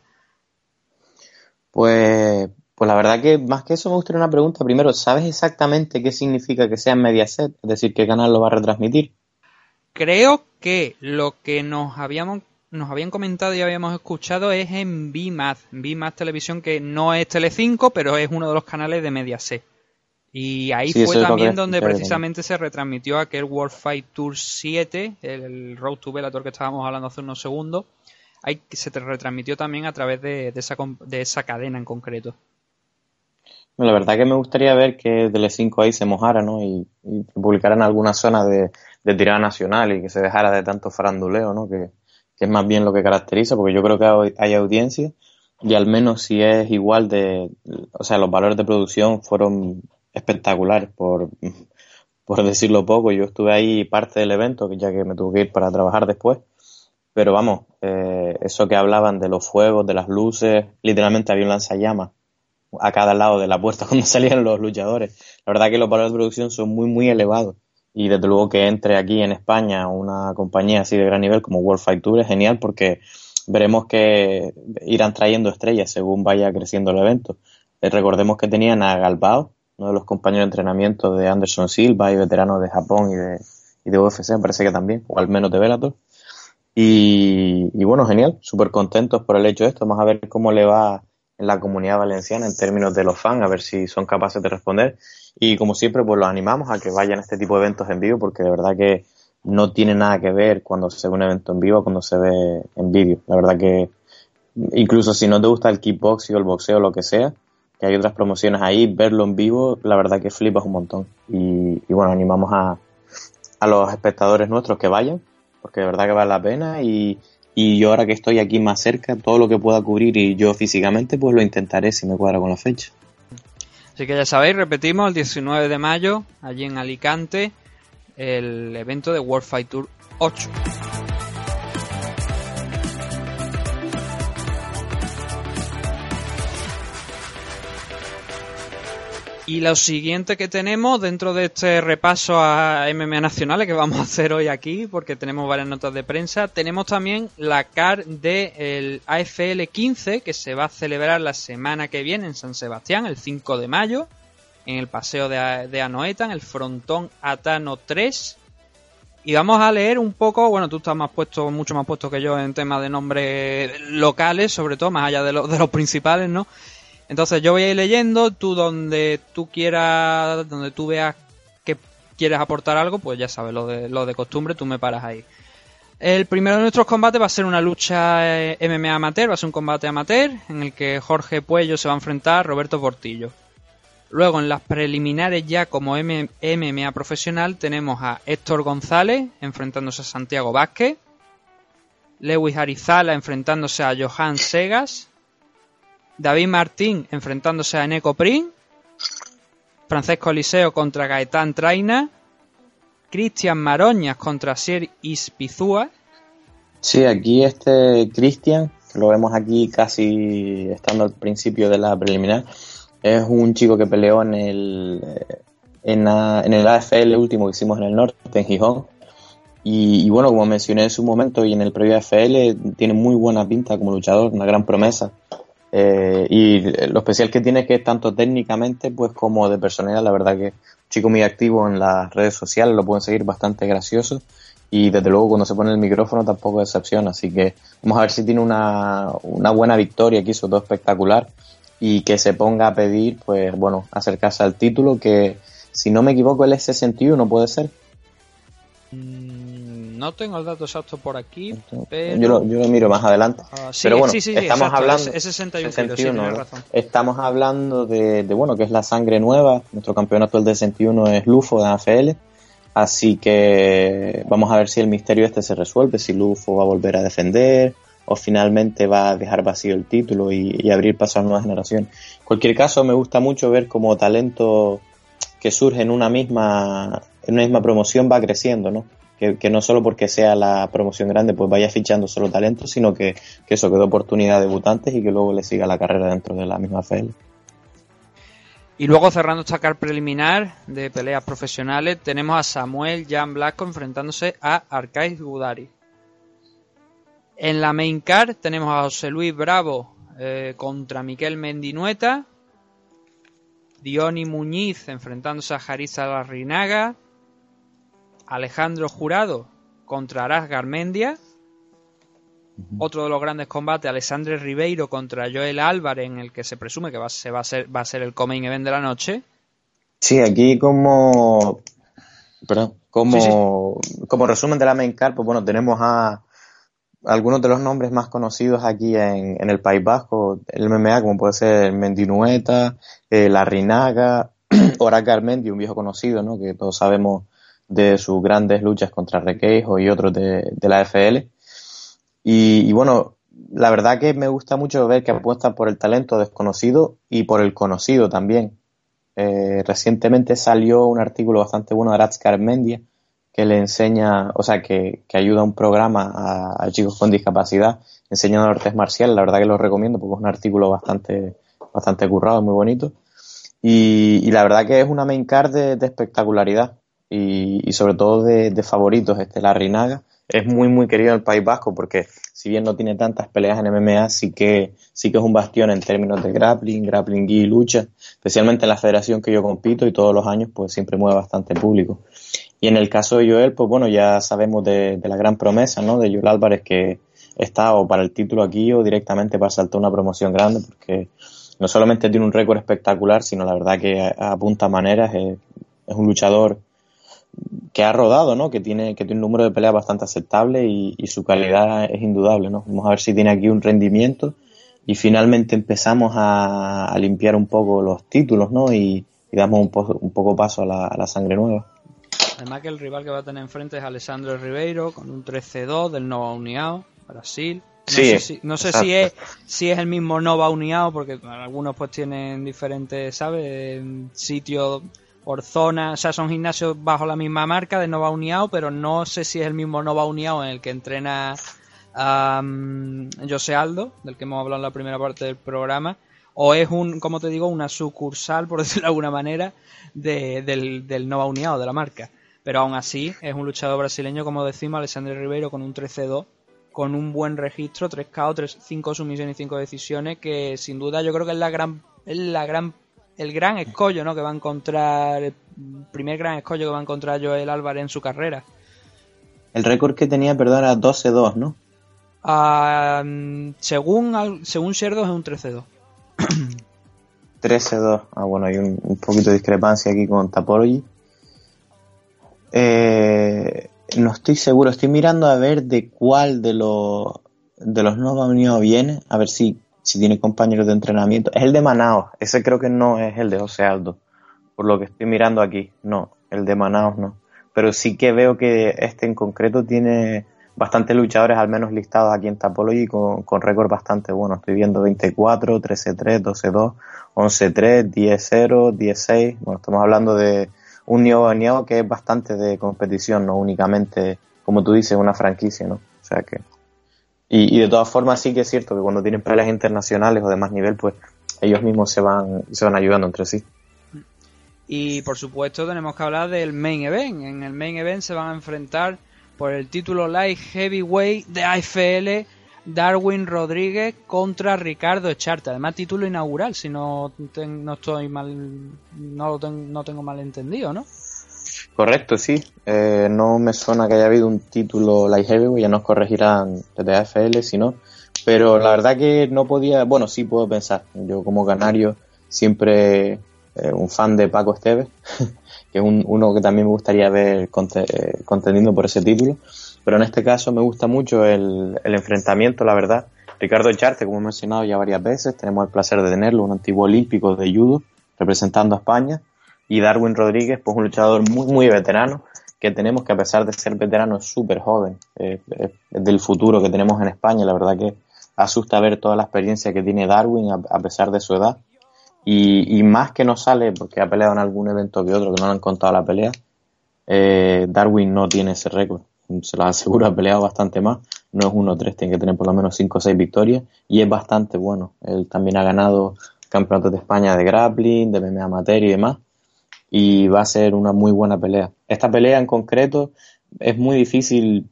Pues, pues la verdad que más que eso me gustaría una pregunta. Primero, ¿sabes exactamente qué significa que sea en Mediaset? Es decir, ¿qué canal lo va a retransmitir? Creo que lo que nos habíamos nos habían comentado y habíamos escuchado es en BMAT, BMAT Televisión, que no es Telecinco, pero es uno de los canales de Mediaset. Y ahí Sí, fue también donde precisamente se retransmitió aquel World Fight Tour 7, el Road to Bellator que estábamos hablando hace unos segundos. Ahí se te retransmitió también a través de, de esa, de esa cadena en concreto. La verdad que me gustaría ver que Tele5 ahí se mojara, ¿no? Y, y publicaran alguna zona de, de tirada nacional y que se dejara de tanto faranduleo, ¿no? Que, que es más bien lo que caracteriza, porque yo creo que hay- audiencia y al menos si es igual de, o sea, los valores de producción fueron espectaculares, por, por decirlo poco. Yo estuve ahí parte del evento, ya que me tuve que ir para trabajar después. Pero vamos, eh, eso que hablaban de los fuegos, de las luces, literalmente había un lanzallamas a cada lado de la puerta cuando salían los luchadores. La verdad que los valores de producción son muy, muy elevados. Y desde luego que entre aquí en España una compañía así de gran nivel como World Fight Tour es genial porque veremos que irán trayendo estrellas según vaya creciendo el evento. Eh, recordemos que tenían a Galbao, uno de los compañeros de entrenamiento de Anderson Silva y veteranos de Japón y de, y de UFC, parece que también, o al menos de Bellator. Y, y bueno, genial, súper contentos por el hecho de esto. Vamos a ver cómo le va en la comunidad valenciana en términos de los fans, a ver si son capaces de responder. Y como siempre, pues los animamos a que vayan a este tipo de eventos en vivo, porque de verdad que no tiene nada que ver cuando se ve un evento en vivo cuando se ve en vídeo. La verdad que incluso si no te gusta el kickboxing o el boxeo o lo que sea, que hay otras promociones ahí, verlo en vivo, la verdad que flipas un montón. Y, y bueno, animamos a, a los espectadores nuestros que vayan, porque de verdad que vale la pena y, y yo ahora que estoy aquí más cerca, todo lo que pueda cubrir y yo físicamente, pues lo intentaré si me cuadra con la fecha. Así que ya sabéis, repetimos, el 19 de mayo, allí en Alicante, el evento de World Fight Tour 8. Y lo siguiente que tenemos dentro de este repaso a MMA nacionales que vamos a hacer hoy aquí, porque tenemos varias notas de prensa, tenemos también la CAR del AFL 15 que se va a celebrar la semana que viene en San Sebastián, el 5 de mayo, en el paseo de, de Anoeta, en el frontón Atano 3. Y vamos a leer un poco, bueno, tú estás más puesto, mucho más puesto que yo en temas de nombres locales, sobre todo, más allá de, de los principales, ¿no? Entonces yo voy a ir leyendo, tú donde tú quieras, donde tú veas que quieres aportar algo, pues ya sabes, lo de, lo de costumbre, tú me paras ahí. El primero de nuestros combates va a ser una lucha eh, MMA amateur, va a ser un combate amateur en el que Jorge Puello se va a enfrentar a Roberto Portillo. Luego en las preliminares ya como MMA profesional tenemos a Héctor González enfrentándose a Santiago Vázquez, Lewis Arizala enfrentándose a Johan Segas, David Martín enfrentándose a Eneco Prin, Francesco Eliseo contra Gaetán Traina, Cristian Maroñas contra Sier Ispizúa, Sí, aquí este Cristian, que lo vemos aquí casi estando al principio de la preliminar, es un chico que peleó en el, eh, en el AFL último que hicimos en el norte, en Gijón. Y, y bueno, como mencioné en su momento y en el previo AFL, tiene muy buena pinta como luchador, una gran promesa. Eh, y lo especial que tiene es que tanto técnicamente pues como de personalidad, la verdad que un chico muy activo en las redes sociales, lo pueden seguir bastante gracioso. Y desde luego cuando se pone el micrófono tampoco decepciona, así que vamos a ver si tiene una, una buena victoria aquí, sobre todo espectacular. Y que se ponga a pedir pues bueno, acercarse al título que si no me equivoco él es 61, puede ser. Mm, no tengo el dato exacto por aquí, pero... Yo, lo, yo lo miro más adelante. Ah, sí, Pero bueno, sí, sí, estamos exacto, hablando es- es 61 kilos, sí, 61, tienes ¿verdad? razón. Estamos hablando de, de, bueno, que es la sangre nueva. Nuestro campeón actual de 61 es Lufo de AFL. Así que vamos a ver si el misterio este se resuelve, si Lufo va a volver a defender o finalmente va a dejar vacío el título y, y abrir paso a nuevas generaciones. En cualquier caso, me gusta mucho ver cómo talento que surge en una misma, en una misma promoción va creciendo, ¿no? Que, no solo porque sea la promoción grande pues vaya fichando solo talentos, sino que, que eso, que dé oportunidad a debutantes y que luego le siga la carrera dentro de la misma FL. Y luego cerrando esta car preliminar de peleas profesionales, tenemos a Samuel Jan Blasco enfrentándose a Arcais Gudari. En la main card tenemos a José Luis Bravo eh, contra Miquel Mendinueta. Diony Muñiz enfrentándose a Jarisa Larrinaga. Alejandro Jurado contra Aras Garmendia. Otro de los grandes combates, Alessandre Ribeiro contra Joel Álvarez, en el que se presume que va, se va, a ser, va a ser el coming event de la noche. Sí, aquí como, perdón, como, como resumen de la main card, pues bueno, tenemos a algunos de los nombres más conocidos aquí en, en el País Vasco, el MMA, como puede ser Mendinueta, eh, La Rinaga, un viejo conocido, ¿no? Que todos sabemos de sus grandes luchas contra Requeijo y otros de, la FL. Y, bueno, la verdad que me gusta mucho ver que apuestan por el talento desconocido y por el conocido también. Eh, recientemente salió un artículo bastante bueno de Aratz Armendia que le enseña, o sea, que, que ayuda a un programa a, chicos con discapacidad enseñando artes marciales. La verdad que lo recomiendo porque es un artículo bastante, bastante currado, muy bonito. Y, la verdad que es una main card de espectacularidad y, y, sobre todo de, de favoritos. Este, la Rinaga es muy, muy querido en el País Vasco porque si bien no tiene tantas peleas en MMA, sí que, sí que es un bastión en términos de grappling, grappling y lucha, especialmente en la federación que yo compito y todos los años pues siempre mueve bastante público. Y en el caso de Joel, pues bueno, ya sabemos de, de la gran promesa, ¿no? De Joel Álvarez que está o para el título aquí o directamente para saltar una promoción grande porque no solamente tiene un récord espectacular, sino la verdad que apunta maneras, es, es un luchador que ha rodado, ¿no? Que tiene, que tiene un número de peleas bastante aceptable y, y, su calidad es indudable, ¿no? Vamos a ver si tiene aquí un rendimiento y finalmente empezamos a, a limpiar un poco los títulos, ¿no? Y, y damos un, po un, poco paso a la, a la, sangre nueva. Además que el rival que va a tener enfrente es Alessandro Ribeiro con un 13-2 del Nova Uniao, Brasil. No sí, sé, si, no sé si, es, si es el mismo Nova Uniao, porque algunos pues tienen diferentes, ¿sabes? Sitios por zona, o sea, son gimnasios bajo la misma marca de Nova Uniao, pero no sé si es el mismo Nova Uniao en el que entrena um, José Aldo, del que hemos hablado en la primera parte del programa, o es un, como te digo, una sucursal, por decirlo de alguna manera, de, del, del Nova Uniao, de la marca. Pero aún así, es un luchador brasileño, como decimos, Alessandro Ribeiro, con un 13-2, con un buen registro, 3 KO, 3, 5 sumisiones y 5 decisiones, que sin duda yo creo que es la gran, es la gran el gran escollo ¿no? que va a encontrar, el primer gran escollo que va a encontrar Joel Álvarez en su carrera. El récord que tenía, perdón, era 12-2, ¿no? Uh, según, según Sherdo es un 13-2. 13-2. Ah, bueno, hay un, un, poquito de discrepancia aquí con Tapology. Eh, no estoy seguro, estoy mirando a ver de cuál de los de los Nova Unidos viene, a ver si si tiene compañeros de entrenamiento. Es el de Manaos, ese creo que no es el de José Aldo, por lo que estoy mirando aquí. No, el de Manaos no. Pero sí que veo que este en concreto tiene bastantes luchadores, al menos listados aquí en Tapology, con, con récord bastante bueno. Estoy viendo 24, 13-3, 12-2, 11-3, 10-0, 10-6. Bueno, estamos hablando de un Neo que es bastante de competición, no únicamente, como tú dices, una franquicia, ¿no? O sea que y, y, de todas formas sí que es cierto que cuando tienen peleas internacionales o de más nivel, pues ellos mismos se van, se van ayudando entre sí. Y por supuesto tenemos que hablar del main event. En el main event se van a enfrentar por el título Light Heavyweight de AFL Darwin Rodríguez contra Ricardo Echarte. Además título inaugural, si no, ten, no estoy mal, no, lo ten, no tengo mal entendido, ¿no? Correcto, sí. Eh, no me suena que haya habido un título Light Heavyweight, ya nos corregirán desde AFL, si no. Pero la verdad que no podía, bueno, sí puedo pensar. Yo como canario siempre eh, un fan de Paco Esteves, que es un, uno que también me gustaría ver eh, contendiendo por ese título. Pero en este caso me gusta mucho el, el enfrentamiento, la verdad. Ricardo Echarte, como he mencionado ya varias veces, tenemos el placer de tenerlo, un antiguo olímpico de judo representando a España y Darwin Rodríguez, pues un luchador muy, muy veterano, que tenemos que a pesar de ser veterano es súper joven, eh, del futuro que tenemos en España, la verdad que asusta ver toda la experiencia que tiene Darwin a, a pesar de su edad. Y, y, más que no sale, porque ha peleado en algún evento que otro, que no le han contado la pelea, eh, Darwin no tiene ese récord. Se lo aseguro, ha peleado bastante más. No es 1-3, tiene que tener por lo menos 5 o 6 victorias. Y es bastante bueno. Él también ha ganado campeonatos de España de grappling, de MMA amateur y demás y va a ser una muy buena pelea. Esta pelea en concreto es muy difícil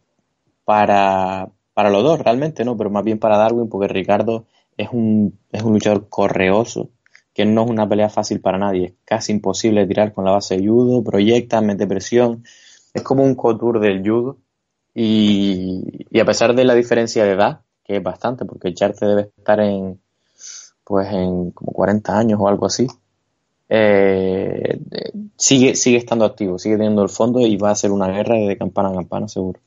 para, para los dos realmente, ¿no? Pero más bien para Darwin porque Ricardo es un, es un luchador correoso, que no es una pelea fácil para nadie. Es casi imposible tirar con la base de judo, proyecta, mete presión. Es como un couture del judo. Y, a pesar de la diferencia de edad, que es bastante, porque Charte debe estar en, pues en como 40 años o algo así, eh, sigue, sigue estando activo, sigue teniendo el fondo y va a ser una guerra de campana a campana, seguro.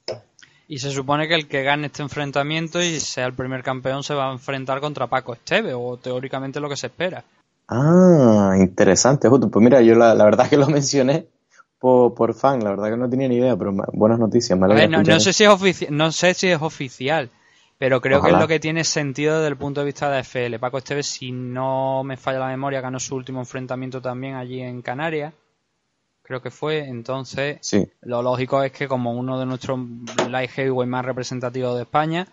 Y se supone que el que gane este enfrentamiento y sea el primer campeón se va a enfrentar contra Paco Esteve, o teóricamente lo que se espera. Ah, interesante, justo. Pues mira, yo la, la verdad que lo mencioné por, por, fan, la verdad que no tenía ni idea, pero buenas noticias. Me ver, no, no, sé si es no sé si es oficial, pero creo Ojalá. que es lo que tiene sentido desde el punto de vista de FL. Paco Esteves, si no me falla la memoria, ganó su último enfrentamiento también allí en Canarias. Creo que fue. Entonces, sí. lo lógico es que como uno de nuestros light heavyweight más representativos de España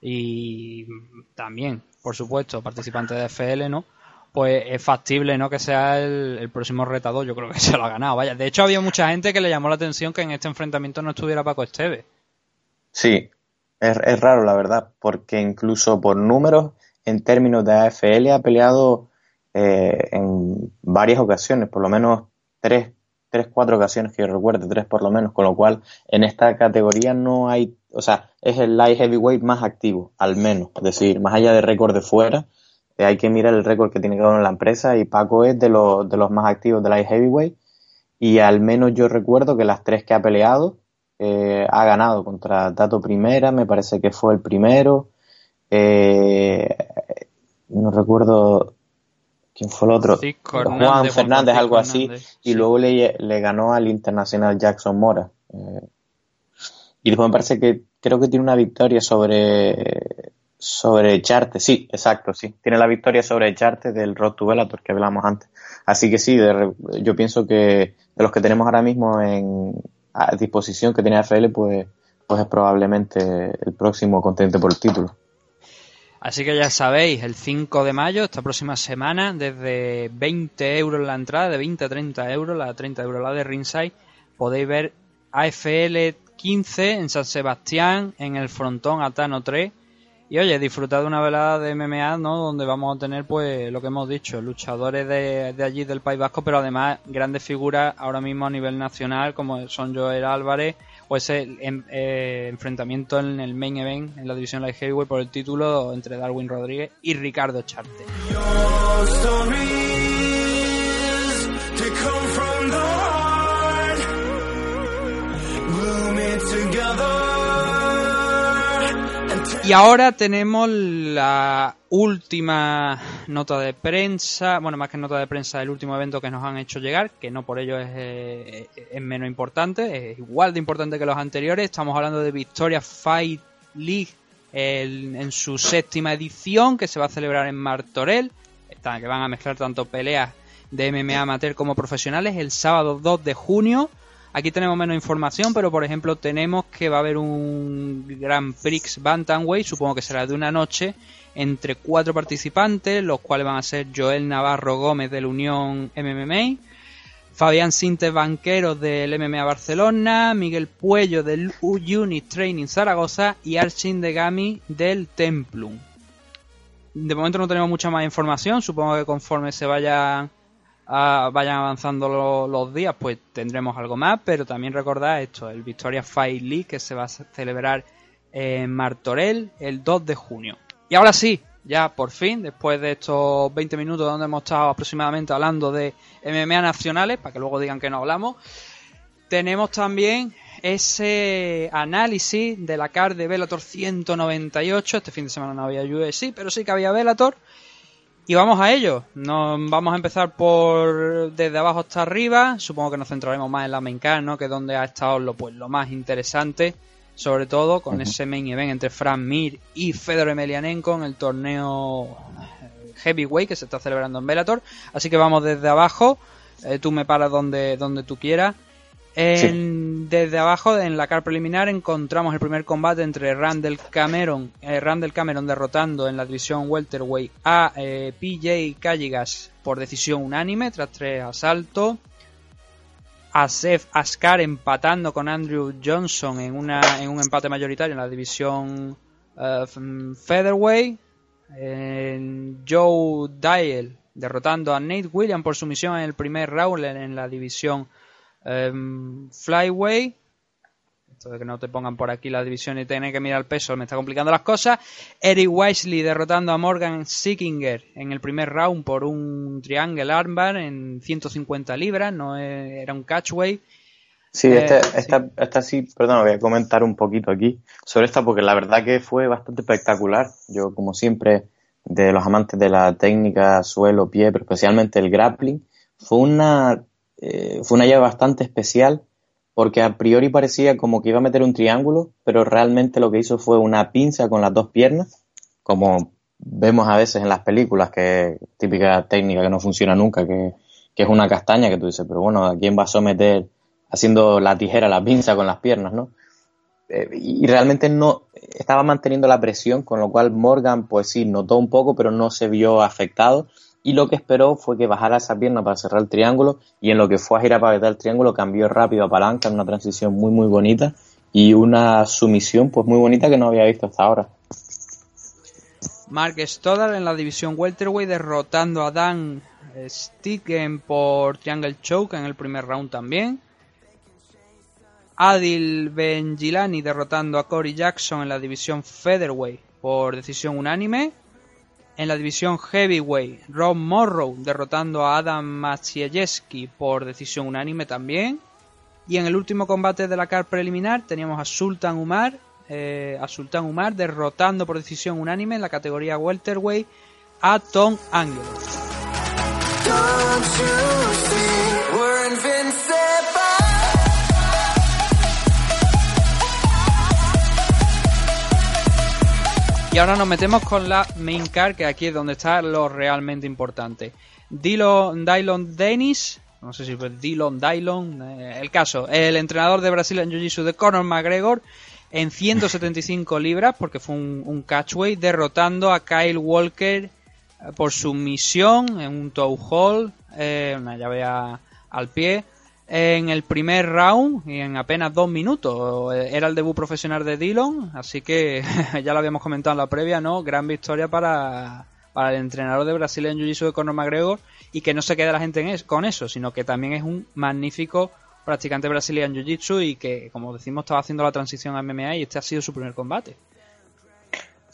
y también, por supuesto, participante de FL, ¿no? Pues es factible, ¿no? Que sea el, el, próximo retador. Yo creo que se lo ha ganado. Vaya, de hecho había mucha gente que le llamó la atención que en este enfrentamiento no estuviera Paco Esteves. Sí, es, raro, la verdad, porque incluso por números, en términos de AFL, ha peleado eh, en varias ocasiones, por lo menos tres, tres, cuatro ocasiones que yo recuerde, tres por lo menos, con lo cual en esta categoría no hay, o sea, es el light heavyweight más activo, al menos, es decir, más allá de récord de fuera, eh, hay que mirar el récord que tiene cada uno en la empresa y Paco es de los, de los más activos de light heavyweight y al menos yo recuerdo que las tres que ha peleado, eh, ha ganado contra Dato Primera, me parece que fue el primero. Eh, no recuerdo quién fue el otro. Sí, Juan Fernández, algo así. Y sí. luego le, le, ganó al Internacional Jackson Mora. Eh, y después me parece que creo que tiene una victoria sobre sobre Charte, sí, exacto, sí. Tiene la victoria sobre Charte del Road to Bellator que hablamos antes. Así que sí, de, yo pienso que de los que tenemos ahora mismo en, a disposición que tiene AFL, pues, pues es probablemente el próximo contendiente por el título. Así que ya sabéis, el 5 de mayo, esta próxima semana, desde 20 euros la entrada, de 20 a 30 euros, la 30 euros la de Ringside, podéis ver AFL 15 en San Sebastián, en el frontón Atano 3. Y oye, disfrutad de una velada de MMA, ¿no? Donde vamos a tener, pues, lo que hemos dicho, luchadores de, de allí del País Vasco, pero además grandes figuras ahora mismo a nivel nacional, como son Joel Álvarez, o ese en, eh, enfrentamiento en el main event, en la división Light Heavyweight por el título entre Darwin Rodríguez y Ricardo Charte. Y ahora tenemos la última nota de prensa, bueno, más que nota de prensa, el último evento que nos han hecho llegar, que no por ello es, eh, menos importante, es igual de importante que los anteriores. Estamos hablando de Victoria Fight League en su séptima edición, que se va a celebrar en Martorell, que van a mezclar tanto peleas de MMA amateur como profesionales el sábado 2 de junio. Aquí tenemos menos información, pero por ejemplo tenemos que va a haber un Grand Prix Bantamweight, supongo que será de una noche, entre cuatro participantes, los cuales van a ser Joel Navarro Gómez del Unión MMA, Fabián Sintes Banqueros del MMA Barcelona, Miguel Puello del Unit Training Zaragoza y Archin de Gami del Templum. De momento no tenemos mucha más información, supongo que conforme se vayan Vayan avanzando lo, los días, pues tendremos algo más, pero también recordad esto, el Victoria Fight League que se va a celebrar en Martorell el 2 de junio. Y ahora sí, ya por fin, después de estos 20 minutos donde hemos estado aproximadamente hablando de MMA nacionales, para que luego digan que no hablamos, tenemos también ese análisis de la card de Bellator 198, este fin de semana no había UFC, pero sí que había Bellator, y vamos a ello. Nos vamos a empezar por desde abajo hasta arriba. Supongo que nos centraremos más en la main card, ¿no? Que es donde ha estado lo, pues, lo más interesante. Sobre todo con uh -huh. ese main event entre Fran Mir y Fedor Emelianenko en el torneo Heavyweight que se está celebrando en Bellator. Así que vamos desde abajo. Eh, tú me paras donde, donde tú quieras. Desde abajo, en la car preliminar, encontramos el primer combate entre Randall Cameron, eh, Randall Cameron derrotando en la división welterweight a eh, PJ Calligas por decisión unánime tras tres asaltos. Asef Askar empatando con Andrew Johnson en, una, en un empate mayoritario en la división uh, featherweight. Joe Dial derrotando a Nate Williams por sumisión en el primer round en la división Um, Flyway. Esto de que no te pongan por aquí la división y tener que mirar el peso me está complicando las cosas. Eric Wisely derrotando a Morgan Sickinger en el primer round por un triangle armbar en 150 libras, no era un catchway. Sí, esta, esta, esta, sí, perdón, voy a comentar un poquito aquí sobre esta porque la verdad que fue bastante espectacular. Yo, como siempre, de los amantes de la técnica, suelo, pie, pero especialmente el grappling, fue una, eh, fue una llave bastante especial porque a priori parecía como que iba a meter un triángulo, pero realmente lo que hizo fue una pinza con las dos piernas, como vemos a veces en las películas, que es típica técnica que no funciona nunca, que, es una castaña que tú dices, pero bueno, ¿a quién va a someter haciendo la tijera, la pinza con las piernas, ¿no? Eh, y realmente no estaba manteniendo la presión, con lo cual Morgan, pues sí, notó un poco, pero no se vio afectado. Y lo que esperó fue que bajara esa pierna para cerrar el triángulo. Y en lo que fue a girar para el triángulo, cambió rápido a palanca en una transición muy, muy bonita. Y una sumisión, pues muy bonita que no había visto hasta ahora. Mark Stoddard en la división welterweight derrotando a Dan Sticken por Triangle Choke en el primer round también. Adil Benjilani derrotando a Corey Jackson en la división Featherweight por decisión unánime. En la división Heavyweight, Rob Morrow derrotando a Adam Maciejewski por decisión unánime también. Y en el último combate de la car preliminar teníamos a Sultan Umar, eh, a Sultan Umar derrotando por decisión unánime en la categoría welterweight a Tom Angelo. Y ahora nos metemos con la main car, que aquí es donde está lo realmente importante. Dillon, Dylon Dennis, no sé si fue Dillon, Dylon, eh, el caso, el entrenador de Brasil en Jiu-Jitsu de Conor McGregor en 175 libras, porque fue un, catchway, derrotando a Kyle Walker eh, por sumisión en un toe hold, eh, una llave al pie en el primer round y en apenas dos minutos. Era el debut profesional de Dillon, así que ya lo habíamos comentado en la previa, ¿no? Gran victoria para, para el entrenador de Brasil en Jiu-Jitsu de Conor McGregor y que no se quede la gente en con eso, sino que también es un magnífico practicante brasileño en Jiu-Jitsu y que, como decimos, estaba haciendo la transición a MMA y este ha sido su primer combate.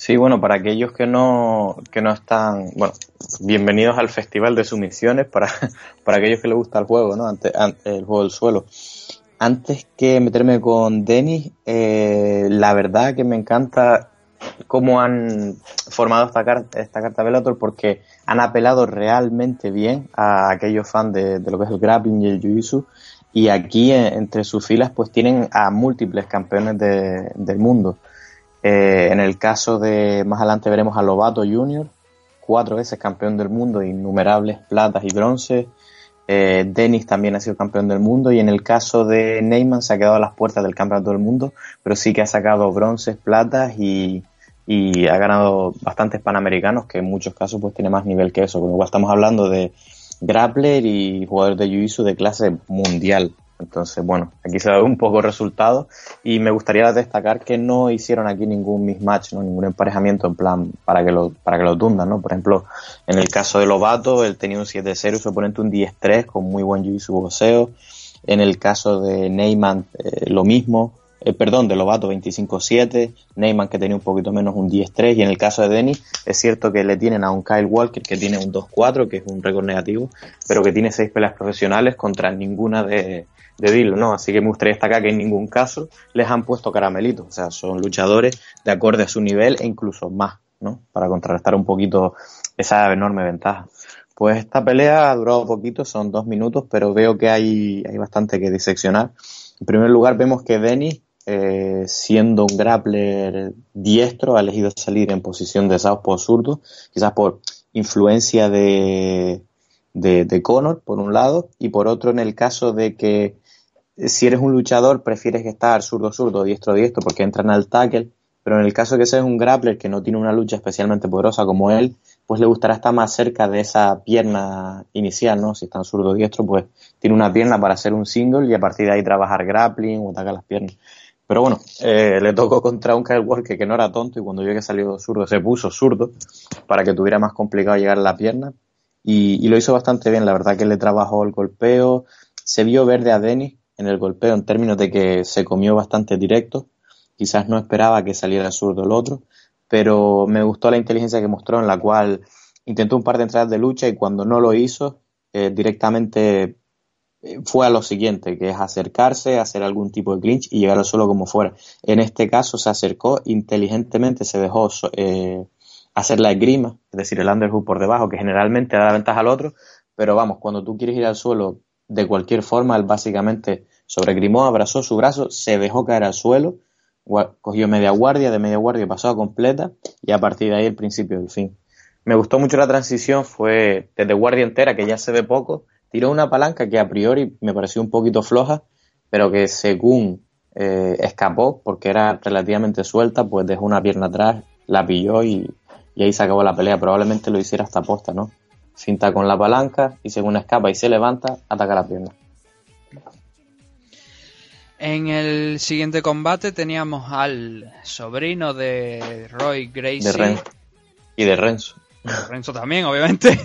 Sí, bueno, para aquellos que no, que no están, bueno, bienvenidos al Festival de Sumisiones, para, para aquellos que les gusta el juego, ¿no? Ante, el juego del suelo. Antes que meterme con Denis, eh, la verdad que me encanta cómo han formado esta carta, esta carta Bellator porque han apelado realmente bien a aquellos fans de, lo que es el grappling y el jiu-jitsu y aquí entre sus filas pues tienen a múltiples campeones del mundo. Eh, en el caso de, más adelante veremos a Lobato Jr., cuatro veces campeón del mundo, innumerables platas y bronces. Eh, Dennis también ha sido campeón del mundo y en el caso de Neyman se ha quedado a las puertas del campeonato del mundo, pero sí que ha sacado bronces, platas y, ha ganado bastantes panamericanos que en muchos casos pues tiene más nivel que eso, con lo cual estamos hablando de grappler y jugador de jiu de clase mundial. Entonces, bueno, aquí se da un poco el resultado y me gustaría destacar que no hicieron aquí ningún mismatch, ¿no? ningún emparejamiento en plan para que lo, para que lo tundan, ¿no? Por ejemplo, en el caso de Lobato, él tenía un 7-0 y su oponente un 10-3 con muy buen jiu-jitsu boxeo. En el caso de Neyman, eh, lo mismo. Eh, perdón, de Lobato 25-7, Neyman que tenía un poquito menos un 10-3 y en el caso de Denny es cierto que le tienen a un Kyle Walker que tiene un 2-4 que es un récord negativo, pero que tiene seis peleas profesionales contra ninguna de, de Dillon, ¿no? Así que me gustaría destacar que en ningún caso les han puesto caramelitos, o sea, son luchadores de acorde a su nivel e incluso más, ¿no? Para contrarrestar un poquito esa enorme ventaja. Pues esta pelea ha durado poquito, son dos minutos, pero veo que hay, hay bastante que diseccionar. En primer lugar vemos que Denis, eh, siendo un grappler diestro, ha elegido salir en posición de southpaw zurdo, quizás por influencia de, de, Conor, por un lado, y por otro en el caso de que si eres un luchador, prefieres estar zurdo-zurdo, diestro-diestro, porque entran al tackle, pero en el caso que seas un grappler que no tiene una lucha especialmente poderosa como él, pues le gustará estar más cerca de esa pierna inicial, ¿no? Si está zurdo-diestro, pues tiene una pierna para hacer un single y a partir de ahí trabajar grappling o atacar las piernas. Pero bueno, eh, le tocó contra un Kyle Walker que no era tonto y cuando vio que salió zurdo se puso zurdo para que tuviera más complicado llegar a la pierna y, y lo hizo bastante bien. La verdad que le trabajó el golpeo, se vio verde a Denis en el golpeo en términos de que se comió bastante directo. Quizás no esperaba que saliera zurdo el otro, pero me gustó la inteligencia que mostró en la cual intentó un par de entradas de lucha y cuando no lo hizo, eh, directamente eh, fue a lo siguiente, que es acercarse, hacer algún tipo de clinch y llegar al suelo como fuera. En este caso se acercó inteligentemente, se dejó eh, hacer la esgrima, es decir, el underhook por debajo, que generalmente da ventaja al otro, pero vamos, cuando tú quieres ir al suelo de cualquier forma, él básicamente sobregrimó, abrazó su brazo, se dejó caer al suelo, cogió media guardia, de media guardia pasó a completa y a partir de ahí el principio del fin. Me gustó mucho la transición, fue desde guardia entera, que ya se ve poco, tiró una palanca que a priori me pareció un poquito floja, pero que según eh, escapó, porque era relativamente suelta, pues dejó una pierna atrás, la pilló y, y ahí se acabó la pelea. Probablemente lo hiciera hasta posta, ¿no? Finta con la palanca y según escapa y se levanta, ataca la pierna. En el siguiente combate teníamos al sobrino de Roy Gracie. De Y de Renzo. Renzo también, obviamente.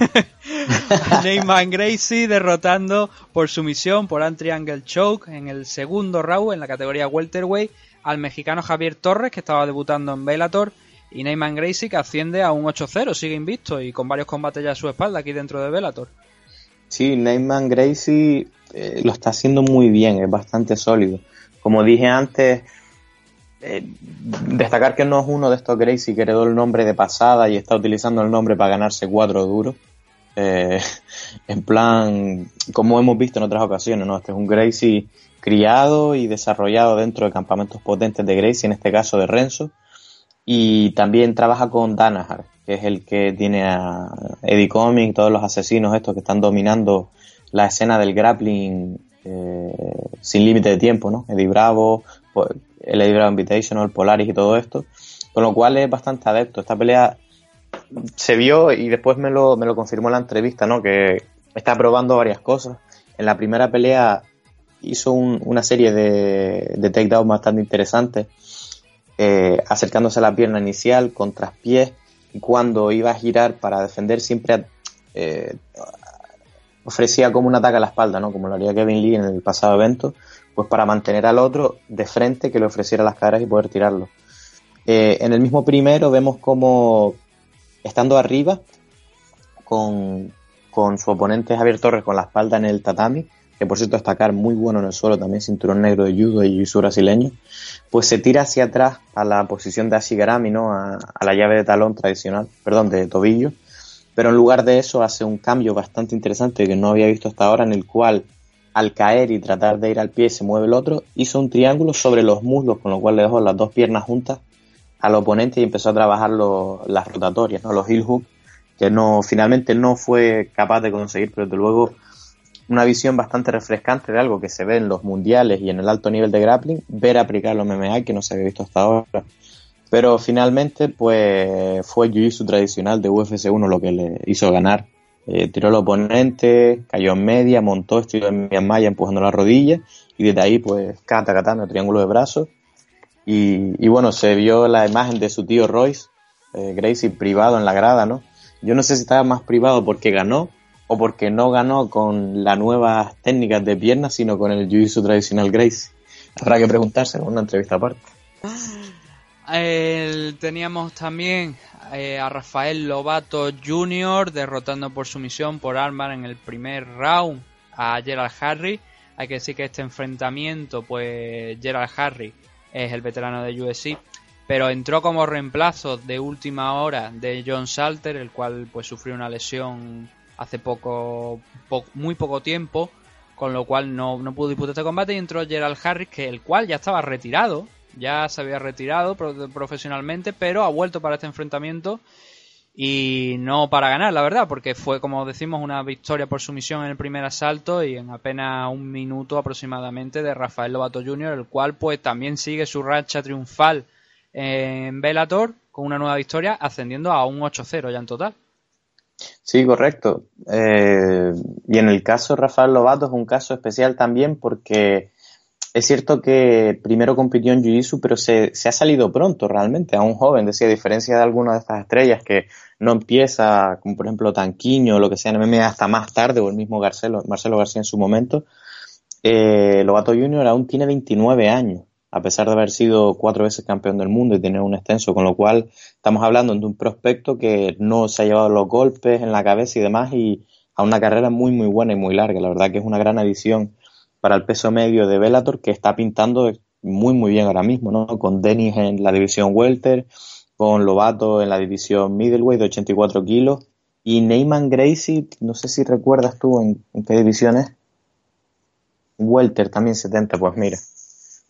Neyman Gracie derrotando por sumisión por un triangle choke en el segundo round en la categoría welterweight al mexicano Javier Torres que estaba debutando en Bellator y Neyman Gracie que asciende a un 8-0, sigue invicto y con varios combates ya a su espalda aquí dentro de Bellator. Sí, Neyman Gracie eh, lo está haciendo muy bien, es bastante sólido. Como dije antes, eh, destacar que no es uno de estos Gracie que heredó el nombre de pasada y está utilizando el nombre para ganarse cuatro duros. Eh, en plan, como hemos visto en otras ocasiones, ¿no? Este es un Gracie criado y desarrollado dentro de campamentos potentes de Gracie, en este caso de Renzo. Y también trabaja con Danahar, que es el que tiene a Eddie y todos los asesinos estos que están dominando la escena del grappling eh, sin límite de tiempo, ¿no? Eddie Bravo, el Eddie Bravo Invitational, Polaris y todo esto, con lo cual es bastante adepto. Esta pelea se vio y después me lo, me lo confirmó en la entrevista, ¿no? Que está probando varias cosas. En la primera pelea hizo una serie de, de takedowns bastante interesantes, eh, acercándose a la pierna inicial, con traspiés, y cuando iba a girar para defender siempre eh, ofrecía como un ataque a la espalda, ¿no? Como lo haría Kevin Lee en el pasado evento, pues para mantener al otro de frente que le ofreciera las caderas y poder tirarlo. Eh, en el mismo primero vemos como estando arriba con, su oponente Javier Torres con la espalda en el tatami, que por cierto destacar muy bueno en el suelo también, cinturón negro de judo y jiu brasileño, pues se tira hacia atrás a la posición de Ashigarami, ¿no? A, la llave de talón tradicional, perdón, de tobillo, pero en lugar de eso hace un cambio bastante interesante que no había visto hasta ahora, en el cual al caer y tratar de ir al pie se mueve el otro, hizo un triángulo sobre los muslos, con lo cual le dejó las dos piernas juntas al oponente y empezó a trabajar las rotatorias, ¿no? los heel hook, que no, finalmente no fue capaz de conseguir, pero desde luego una visión bastante refrescante de algo que se ve en los mundiales y en el alto nivel de grappling, ver aplicarlo en MMA que no se había visto hasta ahora. Pero finalmente, pues fue el jiu-jitsu tradicional de UFC 1 lo que le hizo ganar. Eh, tiró al oponente, cayó en media, montó, estilo en malla empujando la rodilla y desde ahí, pues, cata, catando, triángulo de brazos. Y, bueno, se vio la imagen de su tío Royce, eh, Gracie, privado en la grada, ¿no? Yo no sé si estaba más privado porque ganó o porque no ganó con las nuevas técnicas de piernas, sino con el jiu-jitsu tradicional Gracie. Habrá que preguntarse en una entrevista aparte. Teníamos también eh, a Rafael Lobato Jr. derrotando por sumisión por armar en el primer round a Gerald Harry. Hay que decir que este enfrentamiento, pues Gerald Harry es el veterano de USC, pero entró como reemplazo de última hora de John Salter, el cual pues sufrió una lesión hace poco, muy poco tiempo, con lo cual no, no pudo disputar este combate y entró Gerald Harris, que el cual ya estaba retirado ya se había retirado profesionalmente, pero ha vuelto para este enfrentamiento y no para ganar, la verdad, porque fue, como decimos, una victoria por sumisión en el primer asalto y en apenas un minuto aproximadamente de Rafael Lobato Jr., el cual pues también sigue su racha triunfal en Bellator con una nueva victoria, ascendiendo a un 8-0 ya en total. Sí, correcto. Eh, y en el caso de Rafael Lobato es un caso especial también porque es cierto que primero compitió en Jiu-Jitsu, pero se, ha salido pronto realmente, a un joven, decía, a diferencia de algunas de estas estrellas que no empieza, como por ejemplo Tanquiño o lo que sea en MMA hasta más tarde, o el mismo Marcelo García en su momento. eh, Lobato Junior aún tiene 29 años, a pesar de haber sido cuatro veces campeón del mundo y tener un extenso, con lo cual estamos hablando de un prospecto que no se ha llevado los golpes en la cabeza y demás y a una carrera muy muy buena y muy larga. La verdad que es una gran adición para el peso medio de Bellator que está pintando muy muy bien ahora mismo, ¿no? Con Dennis en la división welter, con Lobato en la división middleweight de 84 kilos y Neyman Gracie, no sé si recuerdas tú en, qué división es. Welter también 70, pues mira.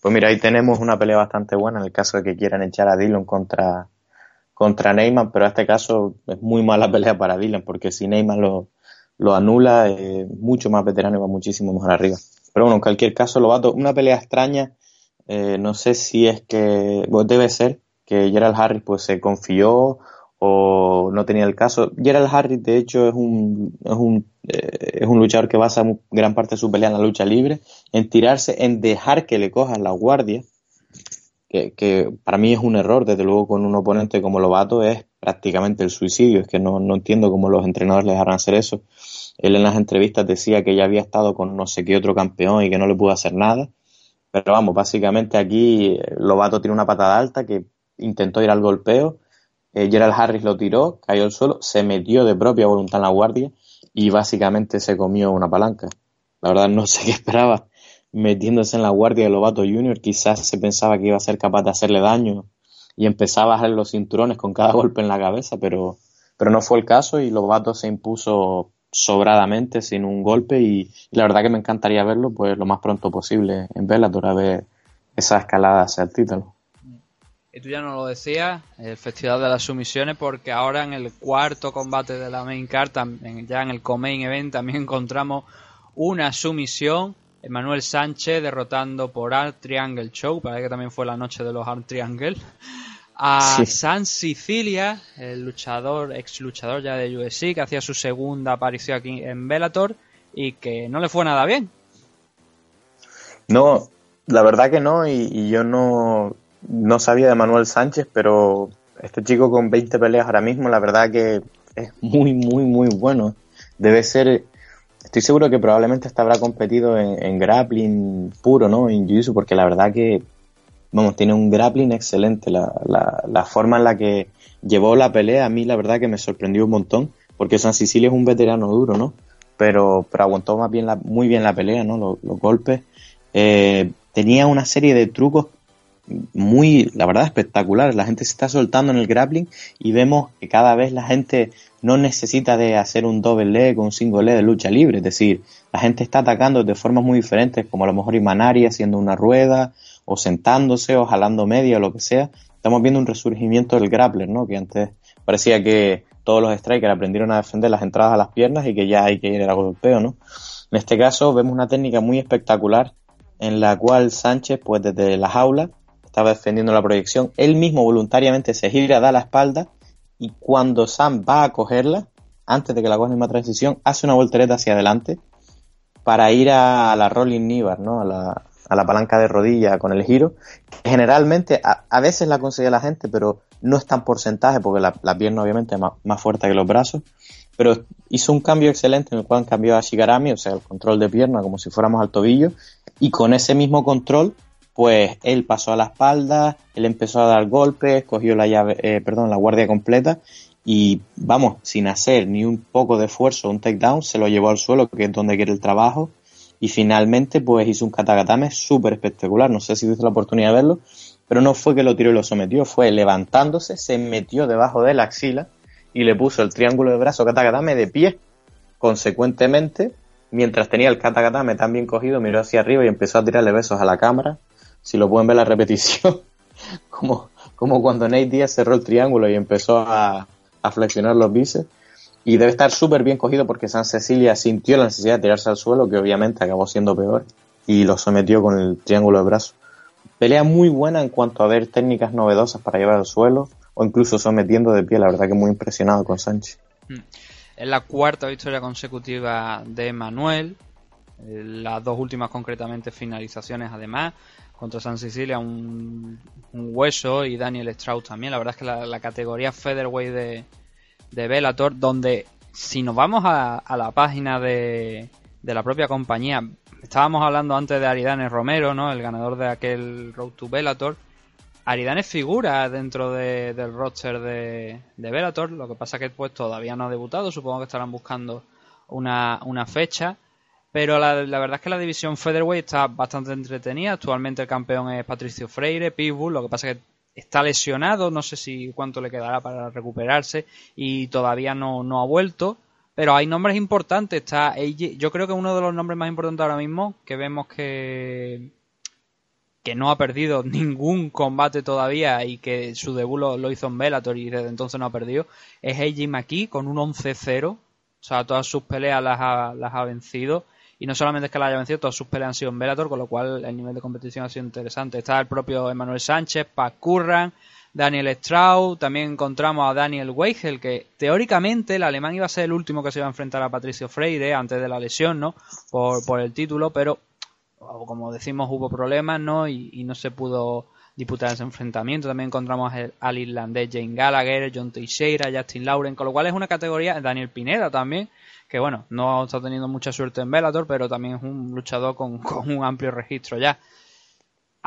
Pues mira, ahí tenemos una pelea bastante buena en el caso de que quieran echar a Dillon contra, contra Neyman, pero en este caso es muy mala pelea para Dillon, porque si Neyman lo, lo anula, es mucho más veterano y va muchísimo mejor arriba. Pero bueno, en cualquier caso, Lobato, una pelea extraña, eh, no sé si es que, pues debe ser que Gerald Harris pues se confió o no tenía el caso. Gerald Harris, de hecho, es un, es un, eh, es un luchador que basa gran parte de su pelea en la lucha libre, en tirarse, en dejar que le cojan la guardia, que, que para mí es un error, desde luego con un oponente como Lobato es prácticamente el suicidio, es que no, no entiendo cómo los entrenadores les harán hacer eso. Él en las entrevistas decía que ya había estado con no sé qué otro campeón y que no le pudo hacer nada. Pero vamos, básicamente aquí eh, Lobato tiene una patada alta que intentó ir al golpeo. Eh, Gerald Harris lo tiró, cayó al suelo, se metió de propia voluntad en la guardia y básicamente se comió una palanca. La verdad no sé qué esperaba metiéndose en la guardia de Lobato Jr. Quizás se pensaba que iba a ser capaz de hacerle daño y empezaba a bajar los cinturones con cada golpe en la cabeza, pero, pero no fue el caso y Lobato se impuso sobradamente sin un golpe y, la verdad que me encantaría verlo pues lo más pronto posible en Bellator a ver esa escalada hacia el título. Y tú ya no lo decías, el Festival de las Sumisiones, porque ahora en el cuarto combate de la main card, ya en el co-main event, también encontramos una sumisión. Emanuel Sánchez derrotando por Art Triangle Show, parece que también fue la noche de los Art Triangle, a San Sicilia, el luchador, ex luchador ya de UFC, que hacía su segunda aparición aquí en Bellator y que no le fue nada bien. No, la verdad que no, y yo no, no sabía de Manuel Sánchez, pero este chico con 20 peleas ahora mismo, la verdad que es muy, muy, muy bueno. Debe ser, estoy seguro que probablemente hasta habrá competido en, grappling puro, ¿no? En jiu porque la verdad que, vamos, tiene un grappling excelente. La, forma en la que llevó la pelea, a mí la verdad que me sorprendió un montón, porque San Sicilia es un veterano duro, ¿no? Pero, pero aguantó muy bien la pelea, ¿no? Los, golpes. Eh, tenía una serie de trucos muy, la verdad, espectacular. La gente se está soltando en el grappling y vemos que cada vez la gente no necesita de hacer un doble leg o un single leg de lucha libre. Es decir, la gente está atacando de formas muy diferentes, como a lo mejor Imanari haciendo una rueda, o sentándose, o jalando media, o lo que sea. Estamos viendo un resurgimiento del grappler, ¿no? Que antes parecía que todos los strikers aprendieron a defender las entradas a las piernas y que ya hay que ir al golpeo, ¿no? En este caso vemos una técnica muy espectacular en la cual Sánchez, pues desde la jaula, estaba defendiendo la proyección, él mismo voluntariamente se gira, da la espalda y cuando Sam va a cogerla, antes de que la coja en una transición, hace una voltereta hacia adelante para ir a, la rolling knee ¿no? A la, a la, palanca de rodilla con el giro, que generalmente a, veces la consigue la gente, pero no es tan porcentaje porque la, pierna obviamente es más, fuerte que los brazos, pero hizo un cambio excelente en el cual cambió a Shigarami, o sea, el control de pierna como si fuéramos al tobillo, y con ese mismo control pues él pasó a la espalda, él empezó a dar golpes, cogió la llave, eh, perdón, la guardia completa y vamos, sin hacer ni un poco de esfuerzo, un takedown, se lo llevó al suelo, que es donde quiere el trabajo, y finalmente pues hizo un katagatame súper espectacular, no sé si tuviste la oportunidad de verlo, pero no fue que lo tiró y lo sometió, fue levantándose, se metió debajo de la axila y le puso el triángulo de brazo katagatame de pie, consecuentemente, mientras tenía el katagatame tan bien cogido, miró hacia arriba y empezó a tirarle besos a la cámara, si lo pueden ver la repetición, como, como cuando Nate Díaz cerró el triángulo y empezó a, flexionar los bíceps. Y debe estar súper bien cogido porque San Cecilia sintió la necesidad de tirarse al suelo, que obviamente acabó siendo peor, y lo sometió con el triángulo de brazo. Pelea muy buena en cuanto a ver técnicas novedosas para llevar al suelo, o incluso sometiendo de pie, la verdad que muy impresionado con Sánchez. Mm. Es la cuarta victoria consecutiva de Manuel, las dos últimas concretamente finalizaciones además contra San Sicilia un, hueso y Daniel Strauss también. La verdad es que la, categoría featherweight de, de Bellator, donde si nos vamos a, la página de, de la propia compañía, estábamos hablando antes de Aridane Romero, ¿no? El ganador de aquel Road to Bellator. Aridane figura dentro de- del roster de, de Bellator, lo que pasa que pues todavía no ha debutado, supongo que estarán buscando una, una fecha. Pero la, verdad es que la división Featherweight está bastante entretenida. Actualmente el campeón es Patricio Freire, Pitbull. Lo que pasa es que está lesionado, no sé si cuánto le quedará para recuperarse y todavía no, no ha vuelto. Pero hay nombres importantes. Está AJ, yo creo que uno de los nombres más importantes ahora mismo, que vemos que, que no ha perdido ningún combate todavía y que su debut lo, lo hizo en Bellator y desde entonces no ha perdido, es AJ McKee con un 11-0. O sea, todas sus peleas las ha, las ha vencido. Y no solamente es que las haya vencido, todas sus peleas han sido en Bellator, con lo cual el nivel de competición ha sido interesante. Está el propio Emanuel Sánchez, Pat Curran, Daniel Straub, también encontramos a Daniel Weigel, que teóricamente el alemán iba a ser el último que se iba a enfrentar a Patricio Freire antes de la lesión, ¿no? Por, por el título, pero como decimos hubo problemas, ¿no? Y, no se pudo disputar ese enfrentamiento. También encontramos al irlandés Jane Gallagher, John Teixeira, Justin Lauren, con lo cual es una categoría, Daniel Pineda también, que bueno, no está teniendo mucha suerte en Bellator, pero también es un luchador con, con un amplio registro ya.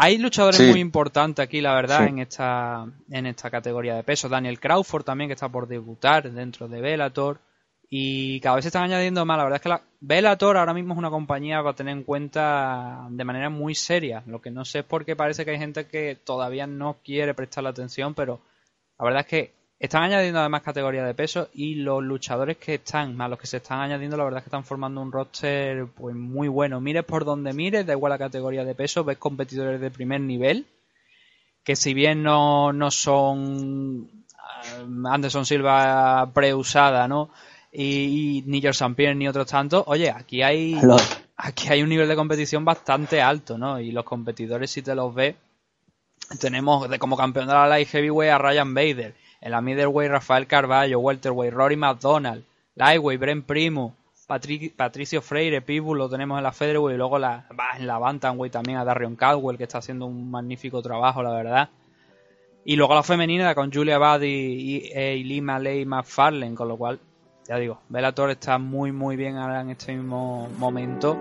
Hay luchadores Sí. muy importantes aquí, la verdad, Sí. en esta en esta categoría de peso. Daniel Crawford también, que está por debutar dentro de Bellator. Y cada vez se están añadiendo más. La verdad es que la Bellator ahora mismo es una compañía para tener en cuenta de manera muy seria. Lo que no sé es por qué parece que hay gente que todavía no quiere prestarle atención, pero la verdad es que están añadiendo además categorías de peso y los luchadores que están, más los que se están añadiendo, la verdad es que están formando un roster pues muy bueno. Mires por donde mires, da igual la categoría de peso, ves competidores de primer nivel que si bien no, no son ah, Anderson Silva preusada, ¿no? Y, y ni George St. Pierre ni otros tantos, oye, aquí hay aquí hay un nivel de competición bastante alto, ¿no? Y los competidores, si te los ves, tenemos de como campeón de la Light Heavyweight a Ryan Bader, en la Middleweight Rafael Carballo, Welterweight Rory McDonald, Lightweight Bren Primo, Patri- Patricio Freire, Pitbull lo tenemos en la Featherweight y luego la, en la Bantamweight también a Darion Caldwell que está haciendo un magnífico trabajo, la verdad. Y luego la femenina con Julia Bad y, y, e Lima Ley McFarlane, con lo cual, ya digo, Bellator está muy muy bien ahora en este mismo momento.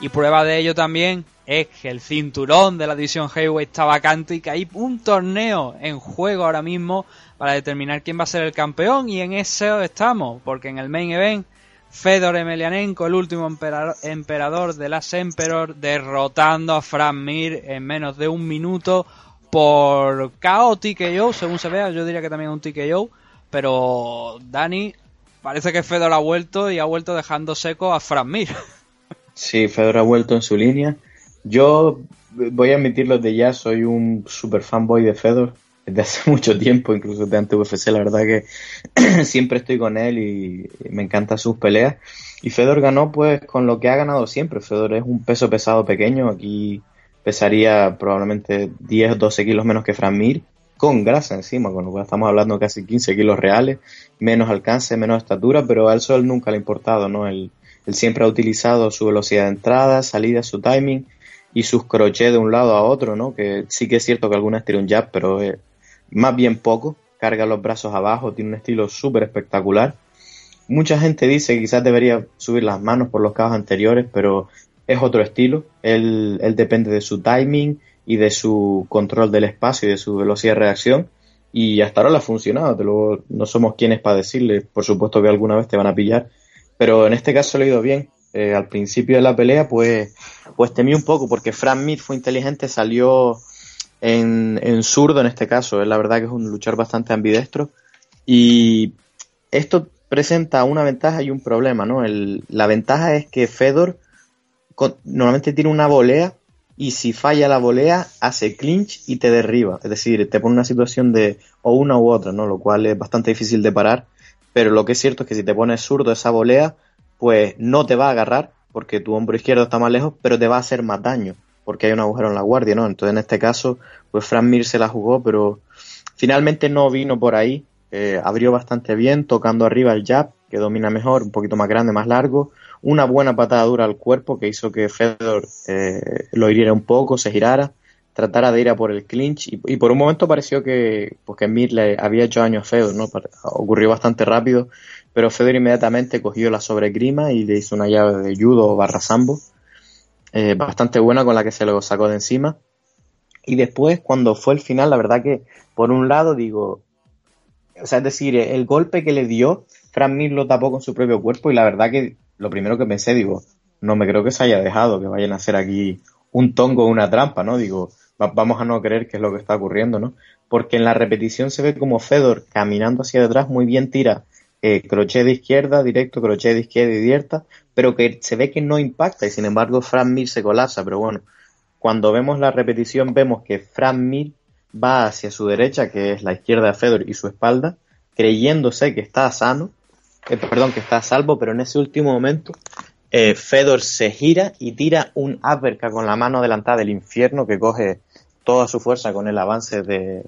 Y prueba de ello también es que el cinturón de la división Heavyweight está vacante y que hay un torneo en juego ahora mismo para determinar quién va a ser el campeón. Y en eso estamos, porque en el main event Fedor Emelianenko, el último emperador, de las Emperor, derrotando a Fran Mir en menos de un minuto por KO TKO, según se vea, yo diría que también un TKO, pero Dani, parece que Fedor ha vuelto y ha vuelto dejando seco a Fran Mir. Sí, Fedor ha vuelto en su línea. Yo voy a admitirlo de ya, soy un super fanboy de Fedor desde hace mucho tiempo, incluso de antes UFC, la verdad que siempre estoy con él y me encantan sus peleas. Y Fedor ganó pues con lo que ha ganado siempre. Fedor es un peso pesado pequeño, aquí pesaría probablemente 10 o 12 kilos menos que Fran Mir, con grasa encima, con lo cual estamos hablando casi 15 kilos reales, menos alcance, menos estatura, pero a él nunca le ha importado, ¿no? Él, él siempre ha utilizado su velocidad de entrada, salida, su timing y sus crochets de un lado a otro, ¿no? Que sí que es cierto que algunas tiene un jab, pero más bien poco. Carga los brazos abajo, tiene un estilo súper espectacular. Mucha gente dice que quizás debería subir las manos por los caos anteriores, pero es otro estilo. Él, él depende de su timing y de su control del espacio y de su velocidad de reacción. Y hasta ahora ha funcionado. Te lo- no somos quienes para decirle. Por supuesto que alguna vez te van a pillar. Pero en este caso le ha ido bien. Eh, al principio de la pelea, pues, pues temí un poco porque Frank Mir fue inteligente, salió en, en zurdo en este caso. Es la verdad que es un luchar bastante ambidestro. Y esto presenta una ventaja y un problema, ¿no? El- la ventaja es que Fedor normalmente tiene una volea y si falla la volea hace clinch y te derriba. Es decir, te pone una situación de o una u otra, ¿no? Lo cual es bastante difícil de parar. Pero lo que es cierto es que si te pones zurdo esa volea, pues no te va a agarrar porque tu hombro izquierdo está más lejos, pero te va a hacer más daño porque hay un agujero en la guardia, ¿no? Entonces en este caso, pues Fran Mir se la jugó, pero finalmente no vino por ahí. Eh, abrió bastante bien, tocando arriba el jab, que domina mejor, un poquito más grande, más largo. una buena patada dura al cuerpo que hizo que Fedor eh, lo hiriera un poco, se girara, tratara de ir a por el clinch y, por un momento pareció que, pues que Mir le había hecho daño a Fedor, ¿no? Ocurrió bastante rápido, pero Fedor inmediatamente cogió la sobregrima y le hizo una llave de judo barra sambo, eh, bastante buena con la que se lo sacó de encima. Y después, cuando fue el final, la verdad que, por un lado, digo, o sea, es decir, el golpe que le dio, Frank Mir lo tapó con su propio cuerpo y la verdad que lo primero que pensé, digo, no me creo que se haya dejado, que vayan a hacer aquí un tongo o una trampa, ¿no? Digo, vamos a no creer que es lo que está ocurriendo, ¿no? Porque en la repetición se ve como Fedor caminando hacia detrás muy bien tira eh, crochet de izquierda, directo, crochet de izquierda y directa, pero que se ve que no impacta y sin embargo Frank Mir se colapsa, pero bueno, cuando vemos la repetición vemos que Frank Mir va hacia su derecha, que es la izquierda de Fedor y su espalda, creyéndose que está sano, eh, perdón, que está a salvo, pero en ese último momento eh, Fedor se gira y tira un uppercut con la mano adelantada del infierno que coge toda su fuerza con el avance de,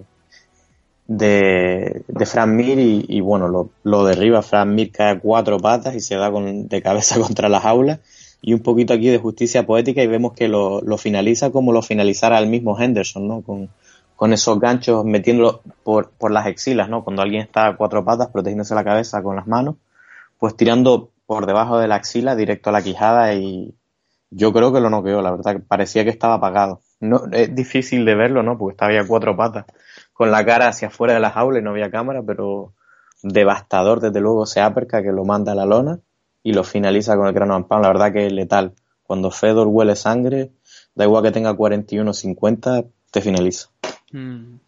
de, de Mir y, bueno, lo, derriba. Fran Mir cae a cuatro patas y se da con, de cabeza contra las aulas. Y un poquito aquí de justicia poética y vemos que lo, lo finaliza como lo finalizara el mismo Henderson, ¿no? Con, con esos ganchos metiéndolo por, por las exilas, ¿no? Cuando alguien está a cuatro patas protegiéndose la cabeza con las manos, pues tirando por debajo de la axila directo a la quijada y yo creo que lo noqueó, la verdad, parecía que estaba apagado. No, es difícil de verlo, ¿no? Porque estaba a cuatro patas con la cara hacia afuera de la jaula y no había cámara, pero devastador desde luego ese uppercut que lo manda a la lona y lo finaliza con el cráneo ampano. La verdad que es letal. Cuando Fedor huele sangre, da igual que tenga 41 o 50, te finaliza. Hmm.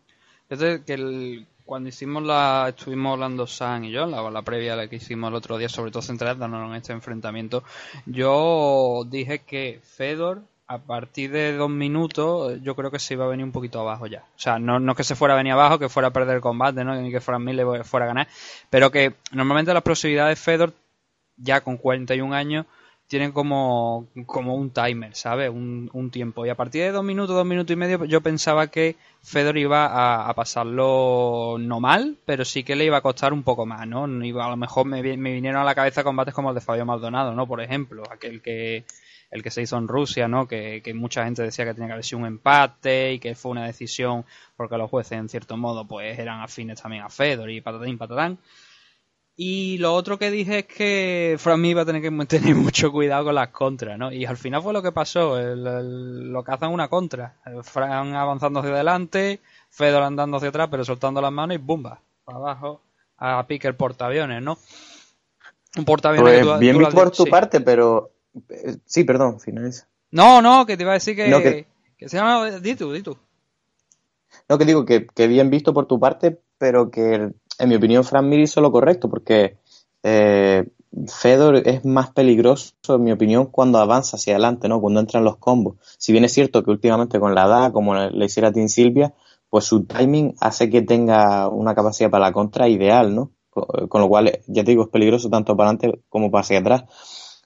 que cuando hicimos la, estuvimos hablando San y yo, la, la previa la que hicimos el otro día, sobre todo centrándonos en este enfrentamiento, yo dije que Fedor a partir de dos minutos yo creo que se iba a venir un poquito abajo ya. O sea, no, no que se fuera a venir abajo, que fuera a perder el combate, ¿no? ni que fuera mil le fuera a ganar, pero que normalmente las posibilidades de Fedor, ya con 41 años, tienen como, como un timer, ¿sabes? Un, un, tiempo. Y a partir de dos minutos, dos minutos y medio, yo pensaba que Fedor iba a, a, pasarlo no mal, pero sí que le iba a costar un poco más, ¿no? Iba, a lo mejor me, me vinieron a la cabeza combates como el de Fabio Maldonado, ¿no? Por ejemplo, aquel que el que se hizo en Rusia, ¿no? Que, mucha gente decía que tenía que haber sido un empate y que fue una decisión porque los jueces, en cierto modo, pues eran afines también a Fedor y patatín, patatán. Y lo otro que dije es que Fran iba a tener que tener mucho cuidado con las contras, ¿no? Y al final fue lo que pasó, lo que hacen una contra. Fran avanzando hacia adelante, Fedor andando hacia atrás, pero soltando las manos y ¡bumba! Para abajo a pique el portaaviones, ¿no? Un portaaviones pues bien por tu parte, pero Sí, perdón, finaliza. No, no, que te iba a decir que, que... se llama. Di tú, di tú. No, que digo que, bien visto por tu parte, pero que en mi opinión Frank Mir hizo lo correcto, porque eh, Fedor es más peligroso, en mi opinión, cuando avanza hacia adelante, ¿no? Cuando entran los combos. Si bien es cierto que últimamente con la edad, como le hiciera a Tim Silvia, pues su timing hace que tenga una capacidad para la contra ideal, ¿no? Con, lo cual, ya te digo, es peligroso tanto para adelante como para hacia atrás.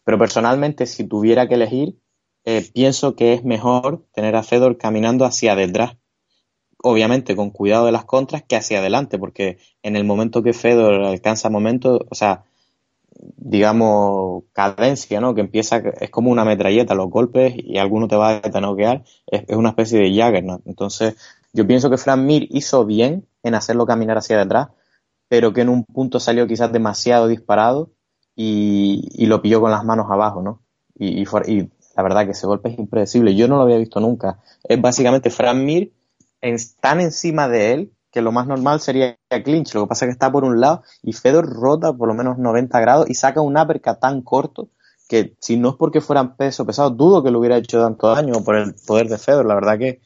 Pero personalmente, si tuviera que elegir, eh, pienso que es mejor tener a Fedor caminando hacia detrás. Obviamente con cuidado de las contras que hacia adelante, porque en el momento que Fedor alcanza momento, o sea, digamos, cadencia, ¿no? Que empieza, es como una metralleta, los golpes y alguno te va a noquear, es, es una especie de Jagger, ¿no? Entonces, yo pienso que Frank Mir hizo bien en hacerlo caminar hacia detrás, pero que en un punto salió quizás demasiado disparado y, lo pilló con las manos abajo, ¿no? Y, y, la verdad que ese golpe es impredecible. Yo no lo había visto nunca. Es básicamente Fran Mir tan encima de él que lo más normal sería clinch. Lo que pasa es que está por un lado y Fedor rota por lo menos 90 grados y saca un uppercut tan corto que si no es porque fueran peso pesado, dudo que lo hubiera hecho tanto daño por el poder de Fedor. La verdad que